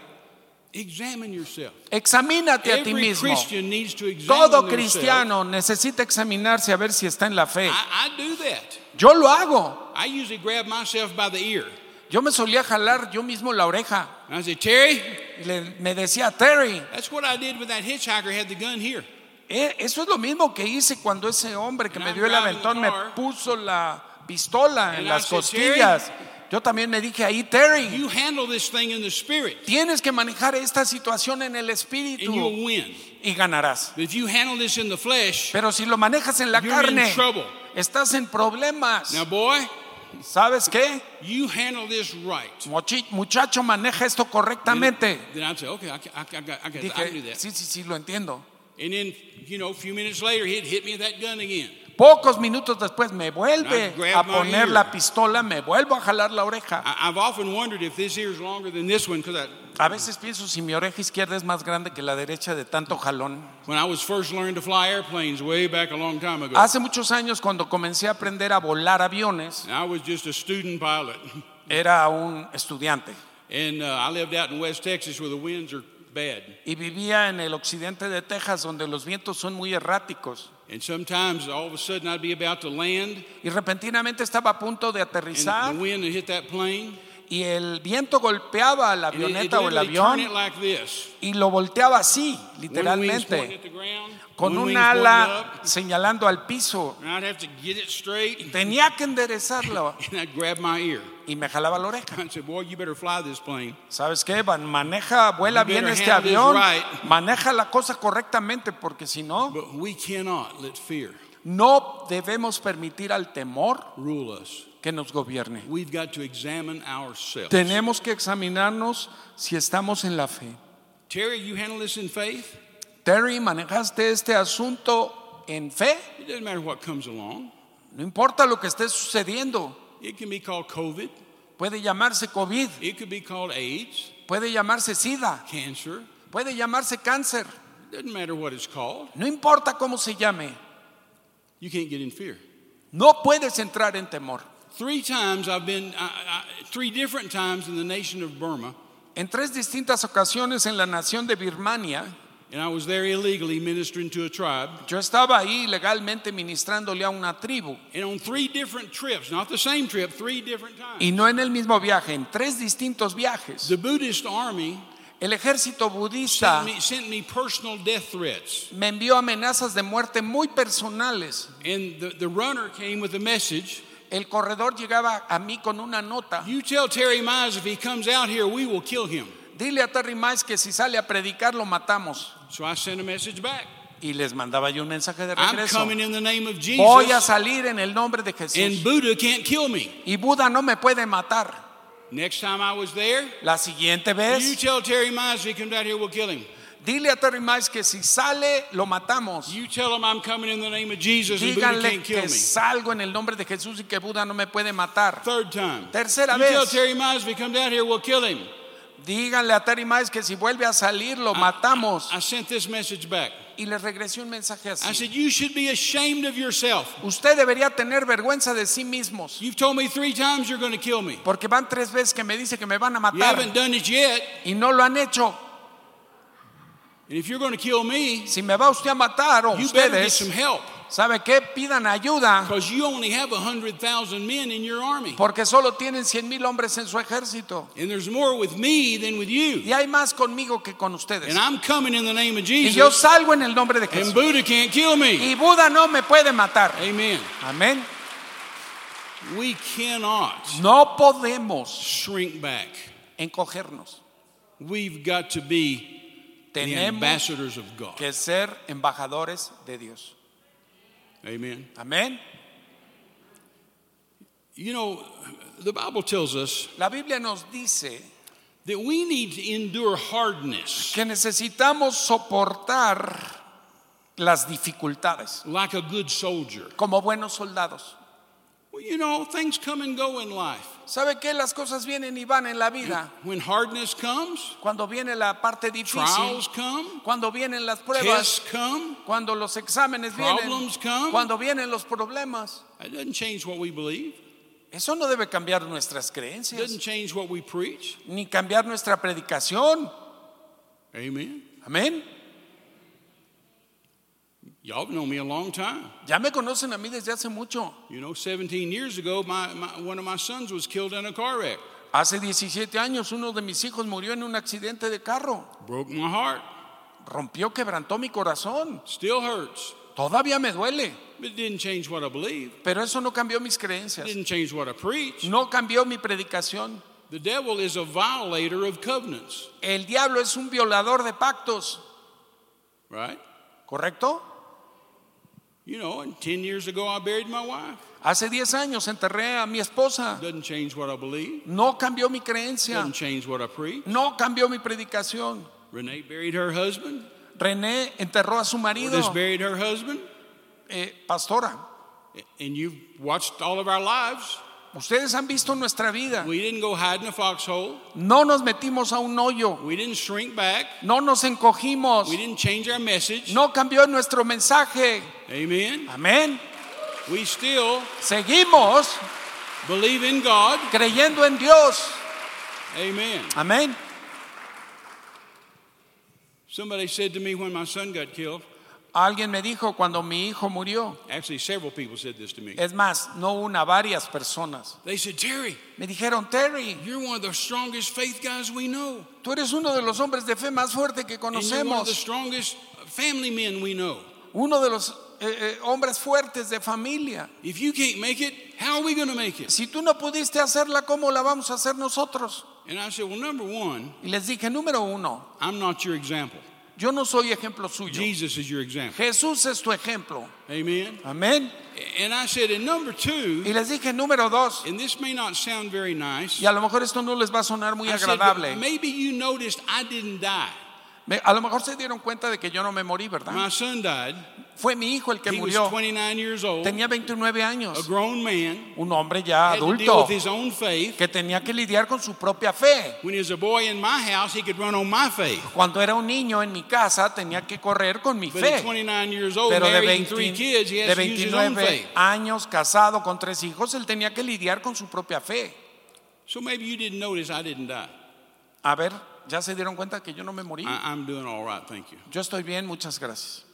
Examine yourself. Examínate a ti mismo. Christian needs to examine Todo cristiano necesita examinarse a ver si está en la fe. I, I do that. Yo lo hago. I usually grab myself by the ear. Yo me solía jalar yo mismo la oreja. And I say, Terry, Y le- me decía, Terry, that's what I did when that hitchhiker had the gun here. eh, eso es lo mismo que hice cuando ese hombre que And me dio el aventón me puso la pistola en And las said, costillas. Yo también me dije ahí, Terry, You handle this thing in the spirit, tienes que manejar esta situación en el and espíritu you'll win. y ganarás. But if you handle this in the flesh, Pero si lo manejas en la You're in carne, trouble. estás en problemas. now, boy, ¿Sabes qué? you handle this right. Muchacho, maneja esto correctamente. I I I I I Dije, sí, sí, sí, lo entiendo. And then, you know, a few minutes later, he'd hit me with that gun again. Pocos minutos después me vuelve I a poner la pistola, me vuelvo a jalar la oreja. I, I've often wondered if this ear is longer than this one because A veces pienso si mi oreja izquierda es más grande que la derecha de tanto jalón. when I was first learning to fly airplanes way back a long time ago, Hace muchos años cuando comencé a aprender a volar aviones, I was just a student pilot. <laughs> era un estudiante And uh, I lived out in West Texas where the winds are bad. y vivía en el occidente de Texas donde los vientos son muy erráticos. And sometimes all of a sudden I'd be about to land Y repentinamente estaba a punto de and aterrizar the wind would hit that plane. Y el viento golpeaba la avioneta o el avión y lo volteaba así, literalmente, con un ala señalando al piso. Tenía que enderezarlo <laughs> y me jalaba la oreja. ¿Sabes qué? Maneja, vuela bien este avión, maneja la cosa correctamente, porque si no, no debemos permitir al temor. Que nos gobierne. We've got to examine ourselves. Tenemos que examinarnos si estamos en la fe. Terry, you handle this in faith? Terry, ¿manejaste este asunto en fe? It doesn't matter what comes along. No importa lo que esté sucediendo. It can be called COVID. Puede llamarse COVID, It could be called AIDS, puede llamarse SIDA, cancer. puede llamarse cáncer. Doesn't matter what it's called. No importa cómo se llame. You can't get in fear. No puedes entrar en temor. Three times I've been, I, I, three different times in the nation of Burma, En tres distintas ocasiones en la nación de Birmania, and I was there illegally ministering to a tribe. yo estaba ahí legalmente ministrándole a una tribu. And on three different trips, not the same trip, three different times, Y no en el mismo viaje, en tres distintos viajes. the Buddhist army El ejército sent budista me, sent me personal death threats. me envió amenazas de muerte muy personales. And the, the runner came with a message El corredor llegaba a mí con una nota. You tell Terry Mize if he comes out here, we will kill him. Dile a Terry Mice que si sale a predicar lo matamos. So I sent a message back. Y les mandaba yo un mensaje de I'm regreso. coming in the name of Voy a Jesus, salir en el nombre de and Jesús. Buddha can't kill me. Y Buda no me puede matar. Next time I was there, La siguiente you vez, tell Terry Mize if he comes out here, we'll kill him. Dile a Terry Mice que si sale lo matamos. You tell him I'm coming in the name of Jesus, and Buddha Díganle can't kill que me. salgo en el nombre de Jesús y que Buda no me puede matar. Third time. Tercera you tell vez. Terry Mize if he comes out here, we'll kill him. Díganle a Terry Mice que si vuelve a salir lo matamos. I sent this message back. Y les regresé un mensaje I así. said, You should be ashamed of yourself. Usted debería tener vergüenza de sí mismos. You've told me three times you're going to kill me. Porque van tres veces que me dice que me van a You matar. haven't done it yet. Y no lo han hecho. And if you're going to kill me, Si me va usted a matar o you better get ustedes, some help. ¿sabe qué? Pidan ayuda. Because you only have 100,000 men in your army. Porque solo tienen 100 mil hombres en su ejército. And there's more with me than with you. Y hay más conmigo que con ustedes. And I'm coming in the name of Y yo salgo en el nombre de And Jesús. Buddha can't kill me. Y Buda no me puede matar. Amen. Amén. We cannot No podemos shrink back. encogernos. We've got to be Tenemos ambassadors of God. que ser embajadores de Dios. Amen. Amén. You know, the Bible tells us La Biblia nos dice that we need to endure hardness que necesitamos soportar las dificultades like a good soldier. como buenos soldados. Well, you know, things come and go in life. ¿Sabe qué? Las cosas vienen y van en la vida. When hardness comes, Cuando viene la parte difícil, come, cuando vienen las pruebas, come, cuando los exámenes vienen, come. cuando vienen los problemas. it doesn't change what we believe. Eso no debe cambiar nuestras It creencias, doesn't change what we preach. ni cambiar nuestra predicación. Amen. Amén. Y'all know me a long time. Ya me conocen a mí desde hace mucho. You know, 17 years ago, my, my, one of my sons was killed in a car wreck. Hace 17 años uno de mis hijos murió en un accidente de carro. Broke my heart. Rompió, quebrantó mi corazón. Still hurts. Todavía me duele, But it didn't change what I believe. pero eso no cambió mis creencias. It didn't change what I preach. No cambió mi predicación. The devil is a violator of covenants, El diablo es un violador de pactos, right? ¿correcto? You know, and 10 years ago I buried my wife. Hace 10 años enterré a mi esposa. Doesn't change what I believe. No cambió mi creencia. Doesn't change what I preach. No cambió mi predicación. Renee buried her husband. René enterró a su marido, This buried her husband. eh, pastora. And you've watched all of our lives. Ustedes han visto nuestra vida. We didn't go hide in a foxhole. No nos metimos a un hoyo. We didn't shrink back. No nos encogimos. We didn't change our message. No cambió nuestro mensaje. Amen. Amén. We still Seguimos believe in God. creyendo en Dios. Amen. Amén. Somebody said to me when my son got killed, Alguien me dijo cuando mi hijo murió. actually, several people said this to me. Es más, no una, varias personas. They said, Terry, Me dijeron, Terry, you're one of the strongest faith guys we know. tú eres uno de los hombres de fe más fuerte que And you're one of the conocemos. strongest family men we know. Uno de los eh, eh, hombres fuertes de familia. If you can't make it, how are we going to make it? Si tú no pudiste hacerla, ¿cómo la vamos a hacer nosotros? And I said, well, number one, Y les dije, número uno, I'm not your example. Yo no soy ejemplo suyo. Jesus is your example. Jesús es tu ejemplo. Amen. Amén. And I said, and number two, Y les dije, número dos, and this may not sound very nice, y a lo mejor esto no les va a sonar muy I said, maybe you noticed I didn't die. Me- A lo mejor se dieron cuenta de que yo no me morí, ¿verdad? My son died. Fue mi hijo el que He was murió. 29 years old, Tenía 29 a años. grown man, Un hombre ya adulto with his own faith. que tenía que lidiar con su propia fe. Was a. Cuando era un niño en mi casa tenía que correr con mi But fe. 29 years old, Pero de, married and 20 three kids, he de has to use his own 29 faith. años, casado con tres hijos, él tenía que lidiar con su propia fe. So maybe you didn't notice I didn't die. A ver, ¿ya se dieron cuenta que yo no me morí? I, I'm doing all right, thank you. Yo estoy bien, muchas gracias.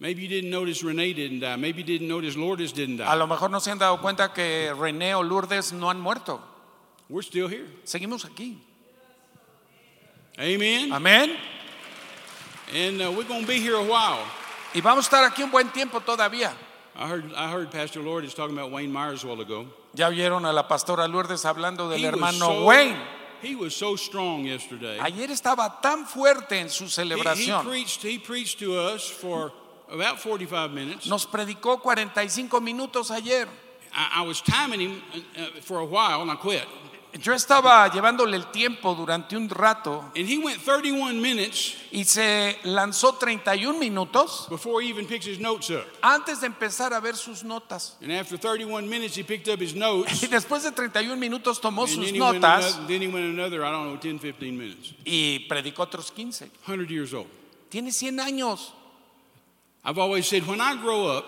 Maybe you didn't notice Renee didn't die. Maybe you didn't notice Lourdes didn't A die. lo mejor no se han dado cuenta que René o Lourdes no han muerto. We're still here. Seguimos aquí. Amen. Amén. And uh, we're going to be here a while. Y vamos a estar aquí un buen tiempo todavía. I heard, I heard Pastor Lourdes talking about Wayne Myers a while ago. Ya oyeron a la pastora Lourdes hablando del He hermano so- Wayne. He was so strong yesterday. Ayer estaba tan fuerte en su He, he celebración. preached, he preached to us for about 45 minutes. Nos predicó 45 minutos ayer. I, I was timing him uh, uh, for a while and I quit. Yo estaba llevándole el tiempo durante un rato And he went 31 minutes y se lanzó 31 minutos before he even picks his notes up. antes de empezar a ver sus notas. And after 31 minutes, he picked up his <laughs> notes. Y después de 31 minutos tomó And sus then he, went notas another, then he went another, I don't know, 10, 15 minutes. y predicó otros 15. 100 years old. Tiene 100 años. I've always said, when I grow up,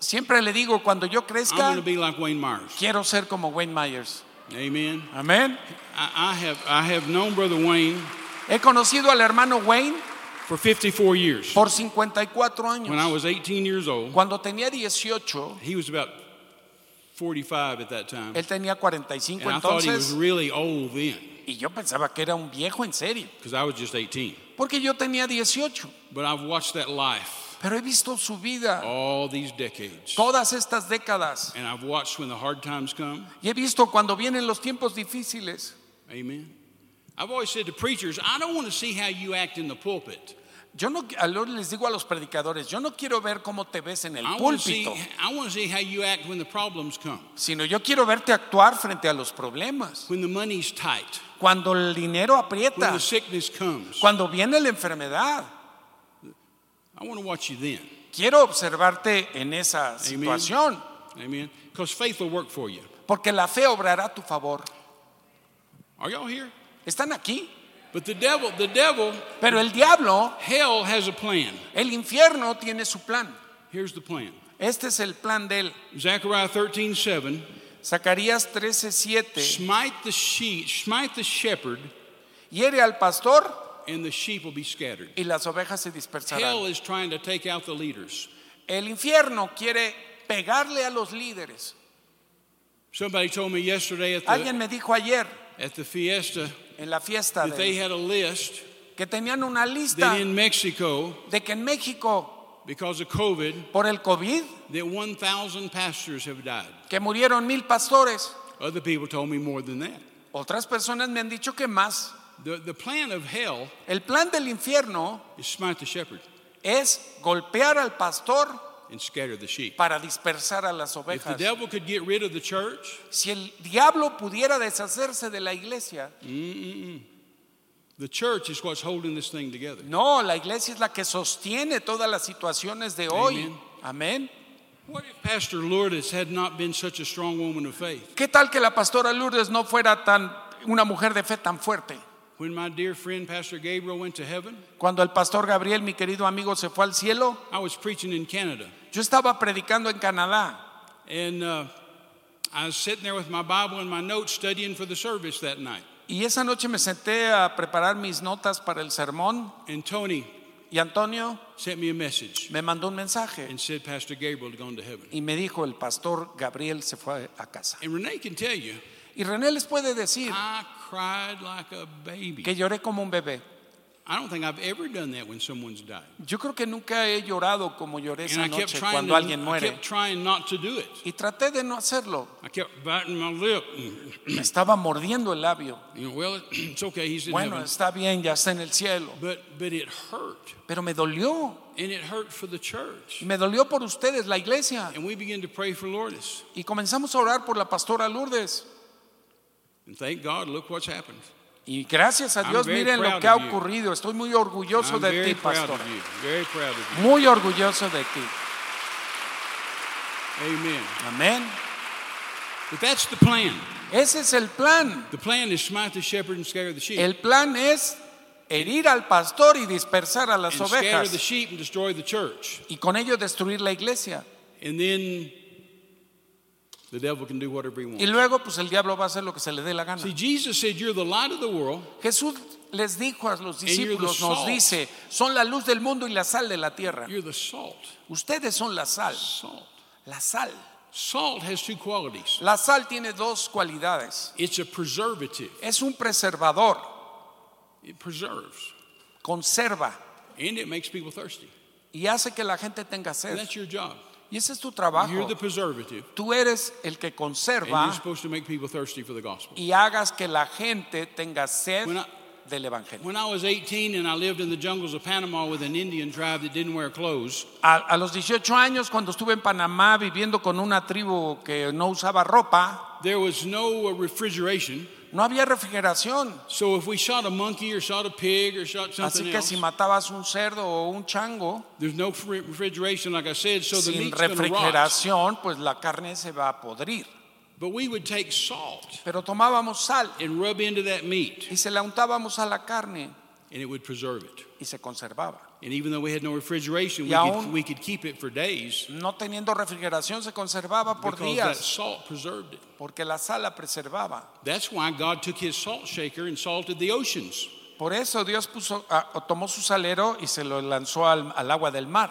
Siempre le digo, cuando yo crezca, be like Wayne Myers. quiero ser como Wayne Myers. Amen. Amén. I, I, have, I have known Brother Wayne He conocido al hermano Wayne for 54 years. por 54 When I was 18 years old, Cuando tenía 18, he was about 45 at that time. él tenía 45 And I thought he was entonces. really old then Y yo pensaba que era un viejo en serio. because I was just 18. Porque yo tenía 18. But I've watched that life Pero he visto su vida all these decades. todas estas décadas. And I've watched when the hard times come. Y he visto cuando vienen los tiempos difíciles. Amen. I've always said to preachers, I don't want to see how you act in the pulpit. Yo no, les digo a los predicadores, yo no quiero ver cómo te ves en el I see. púlpito, I want to see how you act when the problems come, sino yo quiero verte actuar frente a los problemas. when the money's tight, Cuando el dinero when aprieta, the sickness comes. cuando viene la enfermedad. I want to watch you then. Quiero observarte en esa situación, Amen. Because faith will work for you. porque la fe obrará a tu favor. Are y'all here? Están aquí, But the devil, the devil, pero el diablo, hell has a plan. el infierno tiene su plan. Here's the plan. Este es el plan de él. Zechariah 13, 7. Zacarías 13:7 Smite the sheep, smite the shepherd, hiere al pastor and the sheep will be scattered. y las ovejas se dispersarán. Hell is trying to take out the leaders. El infierno quiere pegarle a los líderes. Somebody told me yesterday at Alguien the, me dijo ayer at the fiesta en la fiesta that they de, had a list que tenían una lista that in Mexico, de que en México because of COVID, por el COVID that 1,000 pastors have died. que murieron mil pastores. Other people told me more than that. Otras personas me han dicho que más. The, the plan of hell El plan del infierno is smite the shepherd es golpear al pastor and scatter the sheep. para dispersar a las If the ovejas. devil could get rid of the church, Si el diablo pudiera deshacerse de la iglesia, the church is what's holding this thing together. no, la iglesia es la que sostiene todas las situaciones de hoy. Amén. What if Pastor Lourdes had not been such a strong woman of faith? ¿Qué tal que la pastora Lourdes no fuera tan una mujer de fe tan fuerte? When my dear friend Pastor Gabriel went to heaven, Cuando el pastor Gabriel, mi querido amigo, se fue al cielo, I was preaching in Canada. yo estaba predicando en Canadá And uh, I was sitting there with my Bible and my notes studying for the service that night. y esa noche me senté a preparar mis notas para el sermón And Tony y Antonio sent me a message me mandó un mensaje and said Pastor Gabriel had gone to heaven. y me dijo el pastor Gabriel se fue a casa. And Renee can tell you, Y René les puede decir I cried like a baby. que lloré como un bebé. I don't think I've ever done that when someone's died. Yo creo que nunca he llorado como lloré esa I kept noche trying cuando alguien muere. kept trying not to do it. Y traté de no hacerlo. I kept biting my lip. <clears throat> Me estaba mordiendo el labio. You know, well, <clears throat> it's okay. He's in Bueno, heaven. está bien, ya está en el cielo. But but it hurt, Pero me dolió. and it hurt for the church. Y me dolió por ustedes, la iglesia. And we began to pray for Lourdes. Y comenzamos a orar por la pastora Lourdes. And thank God, look what's happened. Y gracias a Dios, miren lo que ha ocurrido. Estoy muy orgulloso I'm de ti, pastor. of you. Very proud of you. Muy orgulloso de ti. Amen. Amén. But that's the plan. Ese es el plan. The plan is smite the shepherd and scare the sheep. El plan es herir al pastor y dispersar a las and scatter the ovejas sheep and destroy the church. y con ello destruir la iglesia. And then the devil can do whatever he wants. Y luego pues el diablo va a hacer lo que se le dé la gana. See, Jesus said, You're the light of the world. Jesús les dijo a los you're the discípulos, nos dice, son la luz del mundo y la sal de la tierra. You're the salt. Ustedes son la sal, Salt. la sal. Salt has two qualities La sal tiene dos cualidades. it's a preservative, Es un preservador, it preserves, conserva and it makes people thirsty. y hace que la gente tenga And sed. that's your job. Y ese es tu You're trabajo. the preservative, Tú eres el que and conserva you're supposed to make people thirsty for the gospel. y hagas que la gente tenga sed When I- del evangelio. When I was 18 and I lived in the jungles of Panama with an Indian tribe that didn't wear clothes, A, a los 18 años, cuando estuve en Panamá viviendo con una tribu que no usaba ropa, there was no uh, refrigeration. No había refrigeración. So if we shot a monkey or shot a pig or shot Así something que else, si matabas un cerdo o un chango there's no fr- refrigeration, like I said, so the sin meat's refrigeración, pues la carne se va a podrir. But we would take salt Pero tomábamos sal and rub into that meat, y se la untábamos a la carne and it would preserve it. y se conservaba. And even though we had no refrigeration, we, could, we could keep it for days No teniendo refrigeración se conservaba por because that salt preserved it. porque la sal la preservaba. That's why God took his salt shaker and salted the oceans. Por eso Dios puso, ah, tomó su salero y se lo lanzó al, al agua del mar,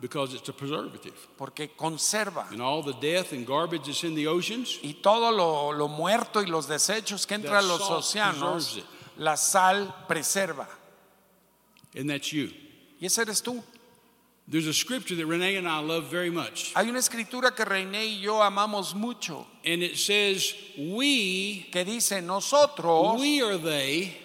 because it's a preservative. porque conserva. And all the death and garbage that's in the oceans, Y todo lo, lo muerto y los desechos que entran a los océanos. La sal preserva. and that's you. Y ese eres tú. There's a scripture that Renee and I love very much. Hay una escritura que René y yo amamos mucho, And it says, We, que dice, nosotros, we are they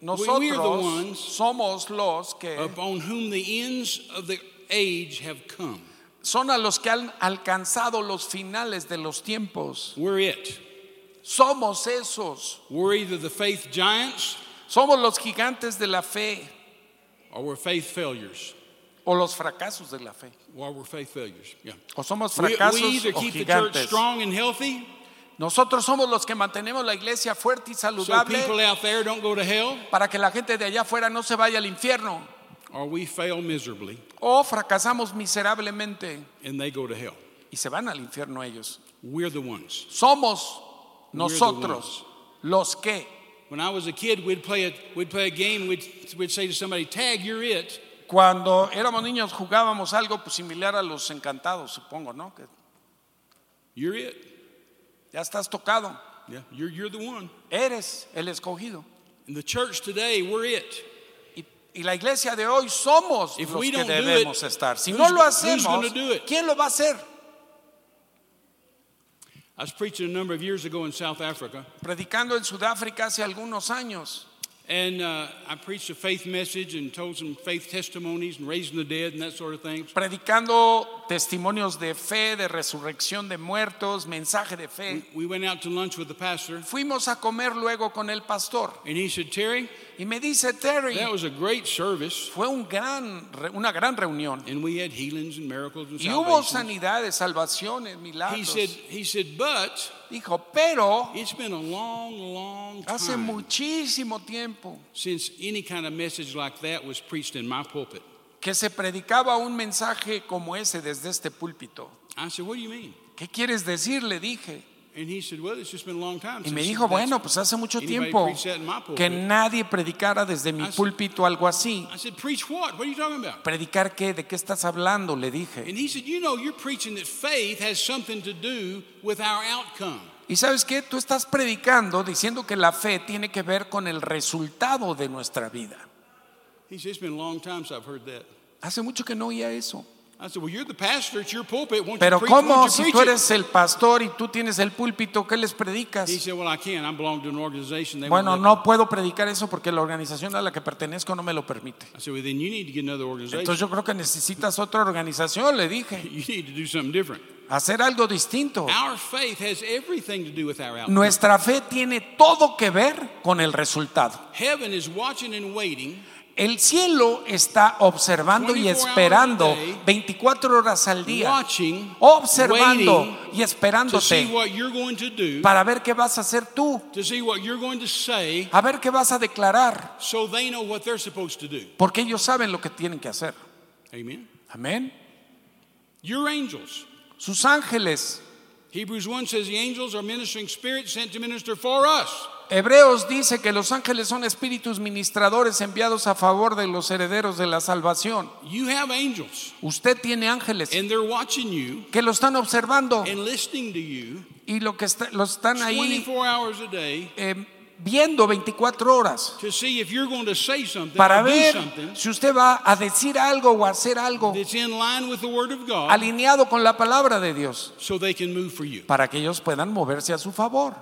nosotros ones somos los que upon whom the ends of the age have come. son a los que han alcanzado los finales de los tiempos. We're it. Somos esos. We're either the faith giants Somos los gigantes de la fe or we're faith failures. o los fracasos de la fe. Or we're faith failures. Yeah. O somos We, we fracasos either o keep the church gigantes. strong and healthy Nosotros somos los que mantenemos la iglesia fuerte y so saludable people out there don't go to hell, para que la gente de allá afuera no se vaya al infierno. or we fail miserably O fracasamos miserablemente and they go to hell. y se van al infierno ellos. We're the ones. Somos nosotros los que When I was a kid, we'd play a, we'd play a game, we'd, we'd say to somebody, Tag, you're it. cuando éramos niños jugábamos algo pues, similar a los encantados, supongo, ¿no? Que You're it. ya estás tocado, Yeah, you're, you're the one. eres el escogido. In the church today, we're it. Y, y la iglesia de hoy somos If los we que don't do debemos it, estar. Si no lo hacemos? ¿quién lo va a hacer? I was preaching a number of years ago in South Africa, Predicando en Sudáfrica hace algunos años. and uh, I preached a faith message and told some faith testimonies and raising the dead and that sort of thing. predicando testimonios de fe, de resurrección de muertos, mensaje de fe. We went out to lunch with the pastor, Fuimos a comer luego con el pastor and he said, Terry, y me dice Terry, that was a great service, fue un gran, una gran reunión and we had healings and miracles and y hubo sanidades, salvaciones, He said, he said, but Dijo, pero it's been a long, long hace muchísimo tiempo since any kind of message like that was preached in my pulpit. que se predicaba un mensaje como ese desde este púlpito. I said, what do you mean? ¿Qué quieres decir? Le dije. And he said, well, it's just been a long time Y since me dijo, bueno, pues hace mucho tiempo que nadie predicara desde mi púlpito algo así. I said, preach what? What are you talking about? ¿Predicar qué? ¿De qué estás hablando? Le dije. And he said, you know, you're preaching that faith has something to do with our outcome. Y sabes qué? Tú estás predicando diciendo que la fe tiene que ver con el resultado de nuestra vida. He said, it's been a long time since I've heard that. Hace mucho que no oía eso. I said, well, you're the pastor. It's your pulpit. Won't Pero ¿cómo si tú eres el pastor y tú tienes el púlpito, qué les predicas? He said, well, I can't. I belong to an organization. They Bueno, no puedo predicar eso porque la organización a la que pertenezco no me lo permite. me." I said, well, then you need to get another organization. Entonces yo creo que necesitas otra organización, le dije. <laughs> you need to do something different. Hacer algo distinto. Nuestra fe tiene todo que ver con el resultado. El cielo está observando y 24 hours esperando a day, 24 horas al día, observando y esperándote para ver qué vas a hacer tú, a ver qué vas a declarar, so they know what they're supposed to do. porque ellos saben lo que tienen que hacer. Amen. Amén. Sus ángeles. Hebrews 1 says the angels are ministering spirits sent to minister for us. Hebreos dice que los ángeles son espíritus ministradores enviados a favor de los herederos de la salvación. You have angels, Usted tiene ángeles and they're watching you que lo están observando and listening to you y lo que está- los están ahí 24 hours a day eh, viendo 24 horas to see if you're going to say something para ver si usted va a decir algo o a hacer algo alineado con la palabra de Dios para que ellos puedan moverse a su favor.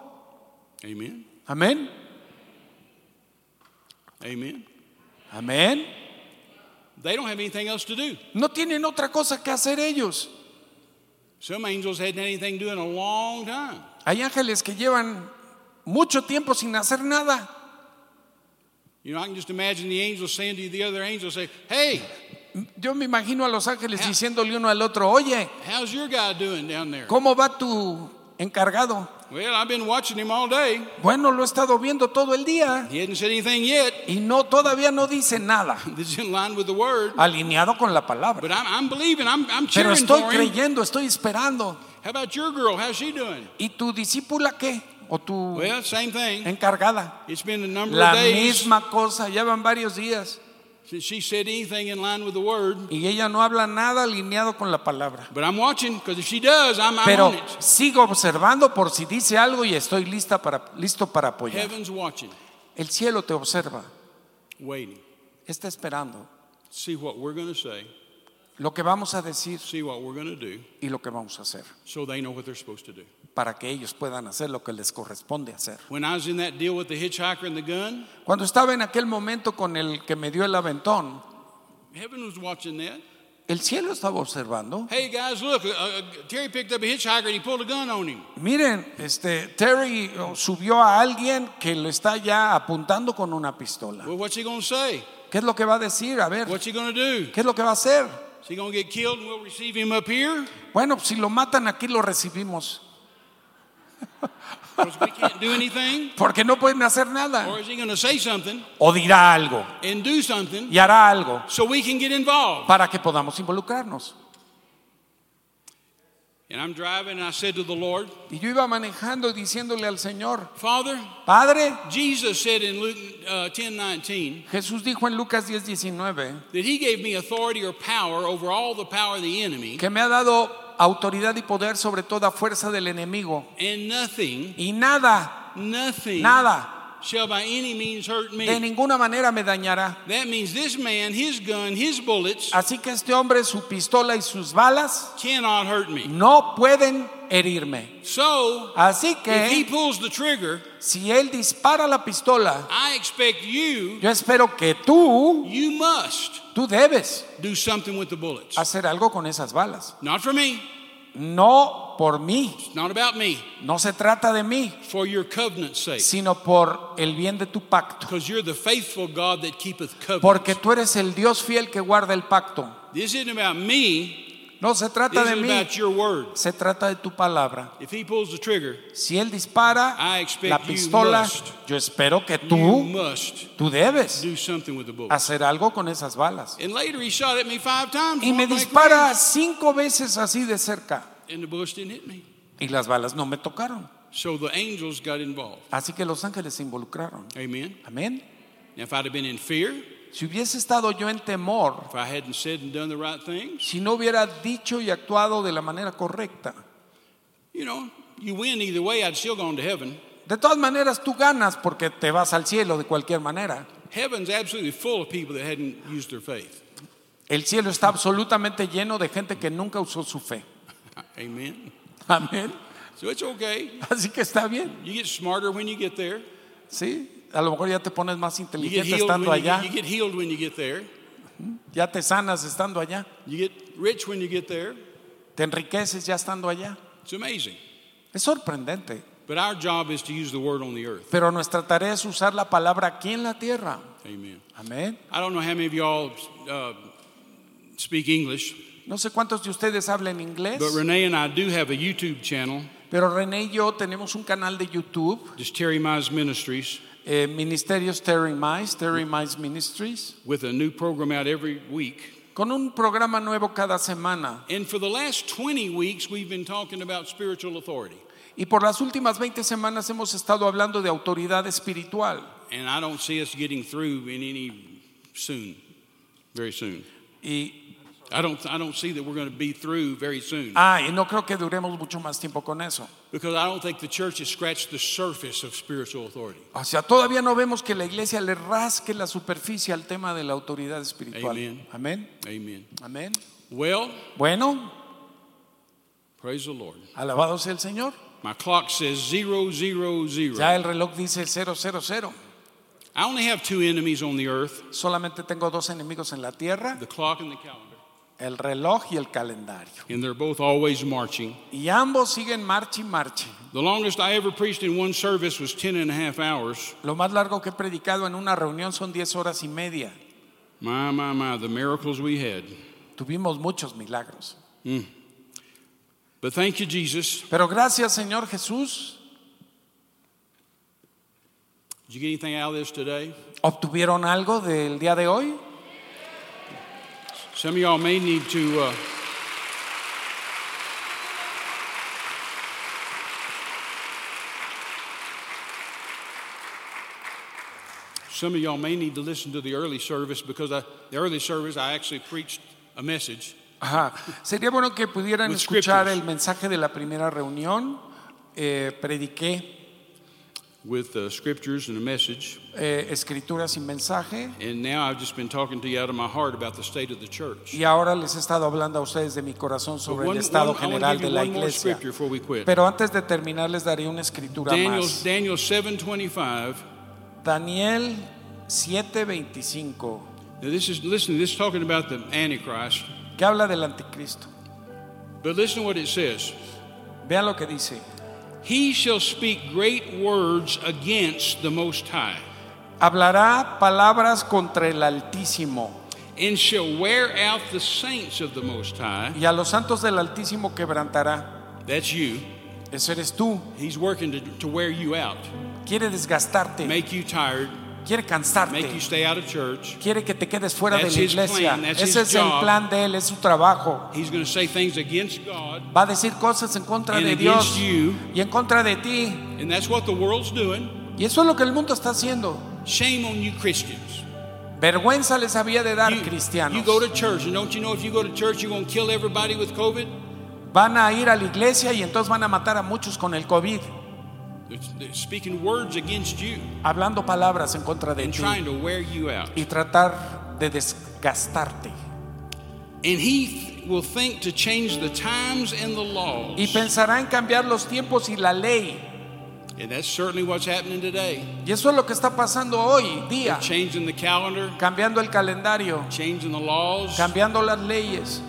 Amen. Amén. Amen. Amén. They don't have anything else to do. No tienen otra cosa que hacer ellos. Some angels hadn't had anything to do in a long time. Hay ángeles que llevan mucho tiempo sin hacer nada. You know, I can just imagine the angels saying to the other angel, say, Hey, Yo me imagino a los ángeles diciéndole uno al otro, oye, how's your guy doing down there? ¿cómo va tu encargado? Well, I've been watching him all day. Bueno, lo he estado viendo todo el día He hasn't said anything yet y no todavía no dice nada, <laughs> in line with the word. alineado con la palabra. But I'm, I'm believing, I'm, I'm Pero cheering estoy for him. creyendo, estoy esperando. How about your girl? How's she doing? ¿Y tu discípula qué? ¿O tu Well, same thing. encargada? It's been a number La of days misma cosa, llevan varios días she said anything in line with the word. y ella no habla nada alineado con la palabra. But I'm watching because if she does, I'm, I'm Pero on it. sigo observando por si dice algo y estoy lista para, listo para apoyar. Heaven's watching, El cielo te observa, waiting, está esperando see what we're going to say, lo que vamos a decir see what we're going to do, y lo que vamos a hacer, so they know what they're supposed to do. Para que ellos puedan hacer lo que les corresponde hacer. Cuando estaba en aquel momento con el que me dio el aventón, heaven was watching that. el cielo estaba observando. Hey guys, look, Terry picked up a hitchhiker and he pulled a gun on him. Miren, este Terry oh, subió a alguien que lo está ya apuntando con una pistola. Well, what's he to say? ¿Qué es lo que va a decir? A ver, What's he to do? ¿qué es lo que va a hacer? Is he to get killed and we'll receive him up here? Bueno, si lo matan aquí lo recibimos, we can't do anything? porque no pueden hacer nada. Or is he going to say something O dirá algo and do something y hará algo so we can get involved? para que podamos involucrarnos. And I'm driving and I said to the Lord, Y yo iba manejando diciéndole al Señor, Father, Padre, Jesus said in Luke uh, 10 19 Jesús dijo en Lucas 10, 19, that he gave me authority or power over all the power of the enemy, que me ha dado autoridad y poder sobre toda fuerza del enemigo. and nothing, Y nada, nothing nada, shall by any means hurt de me. ninguna manera me dañará. That means this man, his gun, his bullets Así que este hombre, su pistola y sus balas cannot hurt me. no pueden herirme. So, Así if he que pulls the trigger, si él dispara la pistola, I expect you, yo espero que tú, you must tú debes do something with the bullets. hacer algo con esas balas. Not for me, No por mí, it's not about me, no se trata de mí, for your covenant's sake. sino por el bien de tu pacto. Because you're the faithful God that keepeth covenant. Porque tú eres el Dios fiel que guarda el pacto. This isn't about me, No se this trata de mí, se trata de tu palabra. If he pulls the trigger, Si él dispara la pistola, must. yo espero que tú, tú debes hacer algo con esas balas. And later he shot at me five times. Y me dispara cinco veces así de cerca And the bullets didn't hit me. y las balas no me tocaron. So the angels got involved. Así que los ángeles se involucraron. Amen. Amén. Now, if I'd have been in fear, Si hubiese estado yo en temor, if I hadn't said and done the right things, si no hubiera dicho y actuado de la manera correcta, you know, you win either way, I'd still gone to heaven. de todas maneras tú ganas porque te vas al cielo de cualquier manera. Heaven's absolutely full of people that hadn't used their faith. El cielo está absolutamente lleno de gente que nunca usó su fe. <laughs> Amen. Amén. So it's okay. Así que está bien. You get smarter when you get there. Sí, a lo mejor ya te pones más You get inteligente estando you, allá. you get when you get there. Ya te sanas estando allá. You get rich when you get there. Te enriqueces ya estando allá. It's amazing. Es sorprendente. But our job is to use the word on the earth. Pero nuestra tarea es usar la palabra aquí en la tierra. Amen. I don't know how many of y'all uh, speak English, No sé cuántos de ustedes hablen inglés, but Renee and I do have a YouTube channel, pero René y yo tenemos un canal de YouTube, just Terry Mize Ministries, eh, Ministerios Terry Mize, Terry Mize Ministries, with a new program out every week. con un programa nuevo cada semana. And for the last 20 weeks, we've been talking about spiritual authority. Y por las últimas 20 semanas hemos estado hablando de autoridad espiritual. And I don't see us getting through in any soon, very soon. Y, I don't, I don't see that we're going to be through very soon ah, y no creo que duremos mucho más tiempo con eso. because I don't think the church has scratched the surface of spiritual authority. O sea, todavía no vemos que la iglesia le rasque la superficie al tema de la autoridad espiritual. Amen. Amén. Amen. Amén. Well, Bueno, praise the Lord. alabado sea el Señor. My clock says zero, zero, zero. Ya el reloj dice 000. I only have two enemies on the earth Solamente tengo dos enemigos en la tierra, the clock and the calendar. El reloj y el calendario. And they're both always marching. Y ambos siguen marcha y marcha. The longest I ever preached in one service was 10 and a half hours. Lo más largo que he predicado en una reunión son 10 horas y media. My, my, my, the miracles we had. Tuvimos muchos milagros. Mm. But thank you, Jesus. Pero gracias Señor Jesús. Did you get anything out of this today? ¿Obtuvieron algo del día de hoy? Some of y'all may need to. Uh, some of y'all may need to listen to the early service because I, the early service I actually preached a message. Ajá. Sería bueno que pudieran escuchar el mensaje de la primera reunión. Eh, prediqué with uh, scriptures and a message. eh, escrituras y mensaje. And now I've just been talking to you out of my heart about the state of the church. Y ahora les he estado hablando a ustedes de mi corazón sobre el estado one- general give de you la iglesia. Pero antes de terminar les daré una escritura Daniel, más. Daniel 7:25. Daniel 7:25, Now this is listen. This is talking about the Antichrist. que habla del anticristo. But listen to what it says. Vean lo que dice. He shall speak great words against the Most High, Hablará palabras contra el Altísimo and shall wear out the saints of the Most High. y a los santos del Altísimo quebrantará. That's you. Ese eres tú. He's working to, to wear you out, Quiere desgastarte, make you tired, quiere make you cansarte, stay out of church. quiere que te quedes fuera de la iglesia. Ese es el plan de él, es su trabajo. He's going to say things against God, Va a decir cosas en contra And de Dios you. y en contra de ti. and that's what the world's doing. Y eso es lo que el mundo está haciendo. Shame on you, Christians. Vergüenza les había de dar You, cristianos. you go to church, and don't you know if you go to church, you're going to kill everybody with COVID? Van a ir a la iglesia y entonces van a matar a muchos con el COVID, hablando palabras en contra de and ti trying to wear you out. y tratar de desgastarte. And he th- will think to change the times and the laws. Y pensará en cambiar los tiempos y la ley. And that's certainly what's happening today. Y eso es lo que está pasando hoy día, Changing the calendar, cambiando el calendario, changing the laws. cambiando las leyes,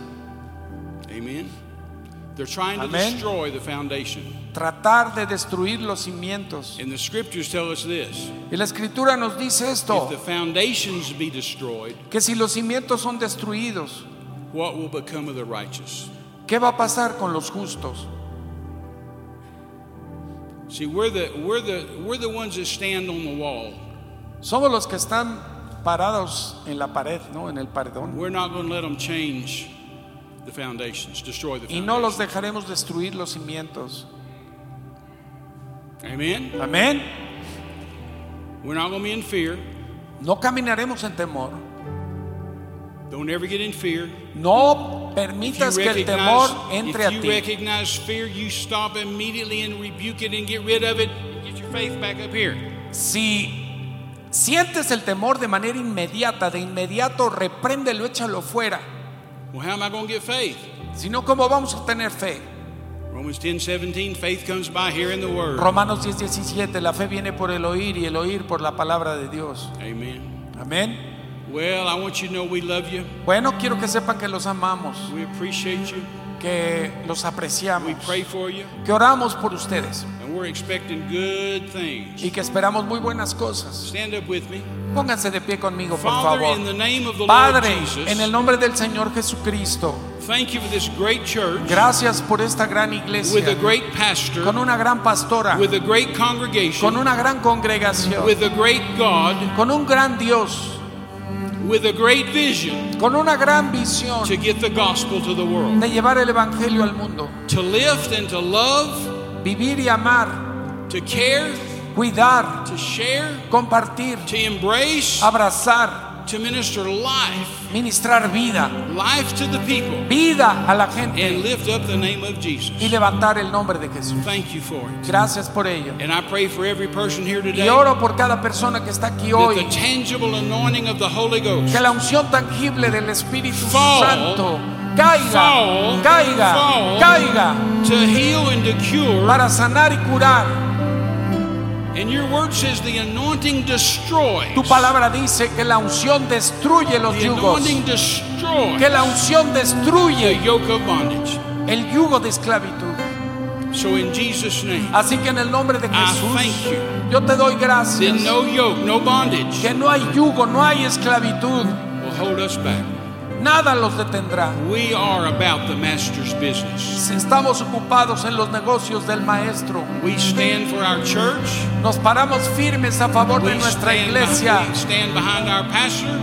Amen. They're trying to destroy the foundation. tratar de destruir los cimientos. And the scriptures tell us this Y la escritura nos dice if esto, the foundations be destroyed, que si los cimientos son destruidos, what will become of the righteous? ¿qué va a pasar con los justos? See, we're the, we're the, we're the ones that stand on the wall. Somos los que están parados en la pared, ¿no? En el paredón. We're not going to let them change the foundations, destroy the Y no los foundations. dejaremos destruir los cimientos. Amen. Amén. We're not going to be in fear. No caminaremos en temor. Don't ever get in fear. No permitas que el temor recognize, entre a if you ti. recognize fear, you stop immediately and rebuke it and get rid of it. Get your faith back up here. Si sientes el temor de manera inmediata, de inmediato repréndelo, échalo fuera. Well, how am I going to get faith? Si no, ¿cómo vamos a tener fe? Romans 10 17, faith comes by hearing the word. Romanos 10, 17, la fe viene por el oír y el oír por la palabra de Dios. Amen. Amén. Well, I want you to know we love you. Bueno, quiero que sepan que los amamos, We appreciate you. Que los We apreciamos, pray for you. que oramos por ustedes And we're expecting good things. y que esperamos muy buenas cosas. Stand up with me. Pónganse de pie conmigo, por favor. in the name of the Lord Padre, en el nombre del Señor Jesucristo, thank you for this great church gracias por esta gran with a iglesia, great pastor, con una gran pastora, with a great con congregation, una gran congregación, with a great God, con un gran Dios, with a great vision con una gran visión to get the gospel to the world, de llevar el Evangelio al mundo, to lift and to love, vivir y amar, to care, cuidar, to share, compartir, to embrace, abrazar, to minister life, ministrar vida, life to the people, vida a la and gente lift up the name of Jesus. y levantar el nombre de Jesús. Thank you for it. Gracias por ello. And I pray for every person here Y today oro por cada persona que está aquí that hoy. the tangible anointing of the Holy Ghost Que la unción tangible del Espíritu Fall. Santo caiga, fall, caiga, fall caiga to heal and to cure. para sanar y curar. Tu palabra dice que la unción destruye los The yugos, anointing destroys que la unción destruye el yugo de esclavitud. So in Jesus' name, Así que en el nombre de Jesús, thank you. yo te doy gracias. no yoke, no bondage Que no hay yugo, no hay esclavitud, will hold us back. Nada los detendrá. We are about the Master's business. Estamos ocupados en los negocios del Maestro. We stand for our church. Nos paramos firmes a favor de nuestra stand, iglesia, we stand behind our pastor.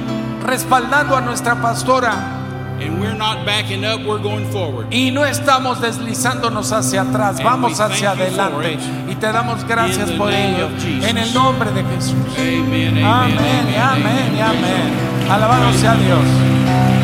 respaldando a nuestra pastora. And we're not backing up, we're going forward. Y no estamos deslizándonos hacia atrás, And vamos hacia adelante. Y te damos gracias por ello. En el nombre de Jesús. Amén, amén, y amén. Alabado sea Dios.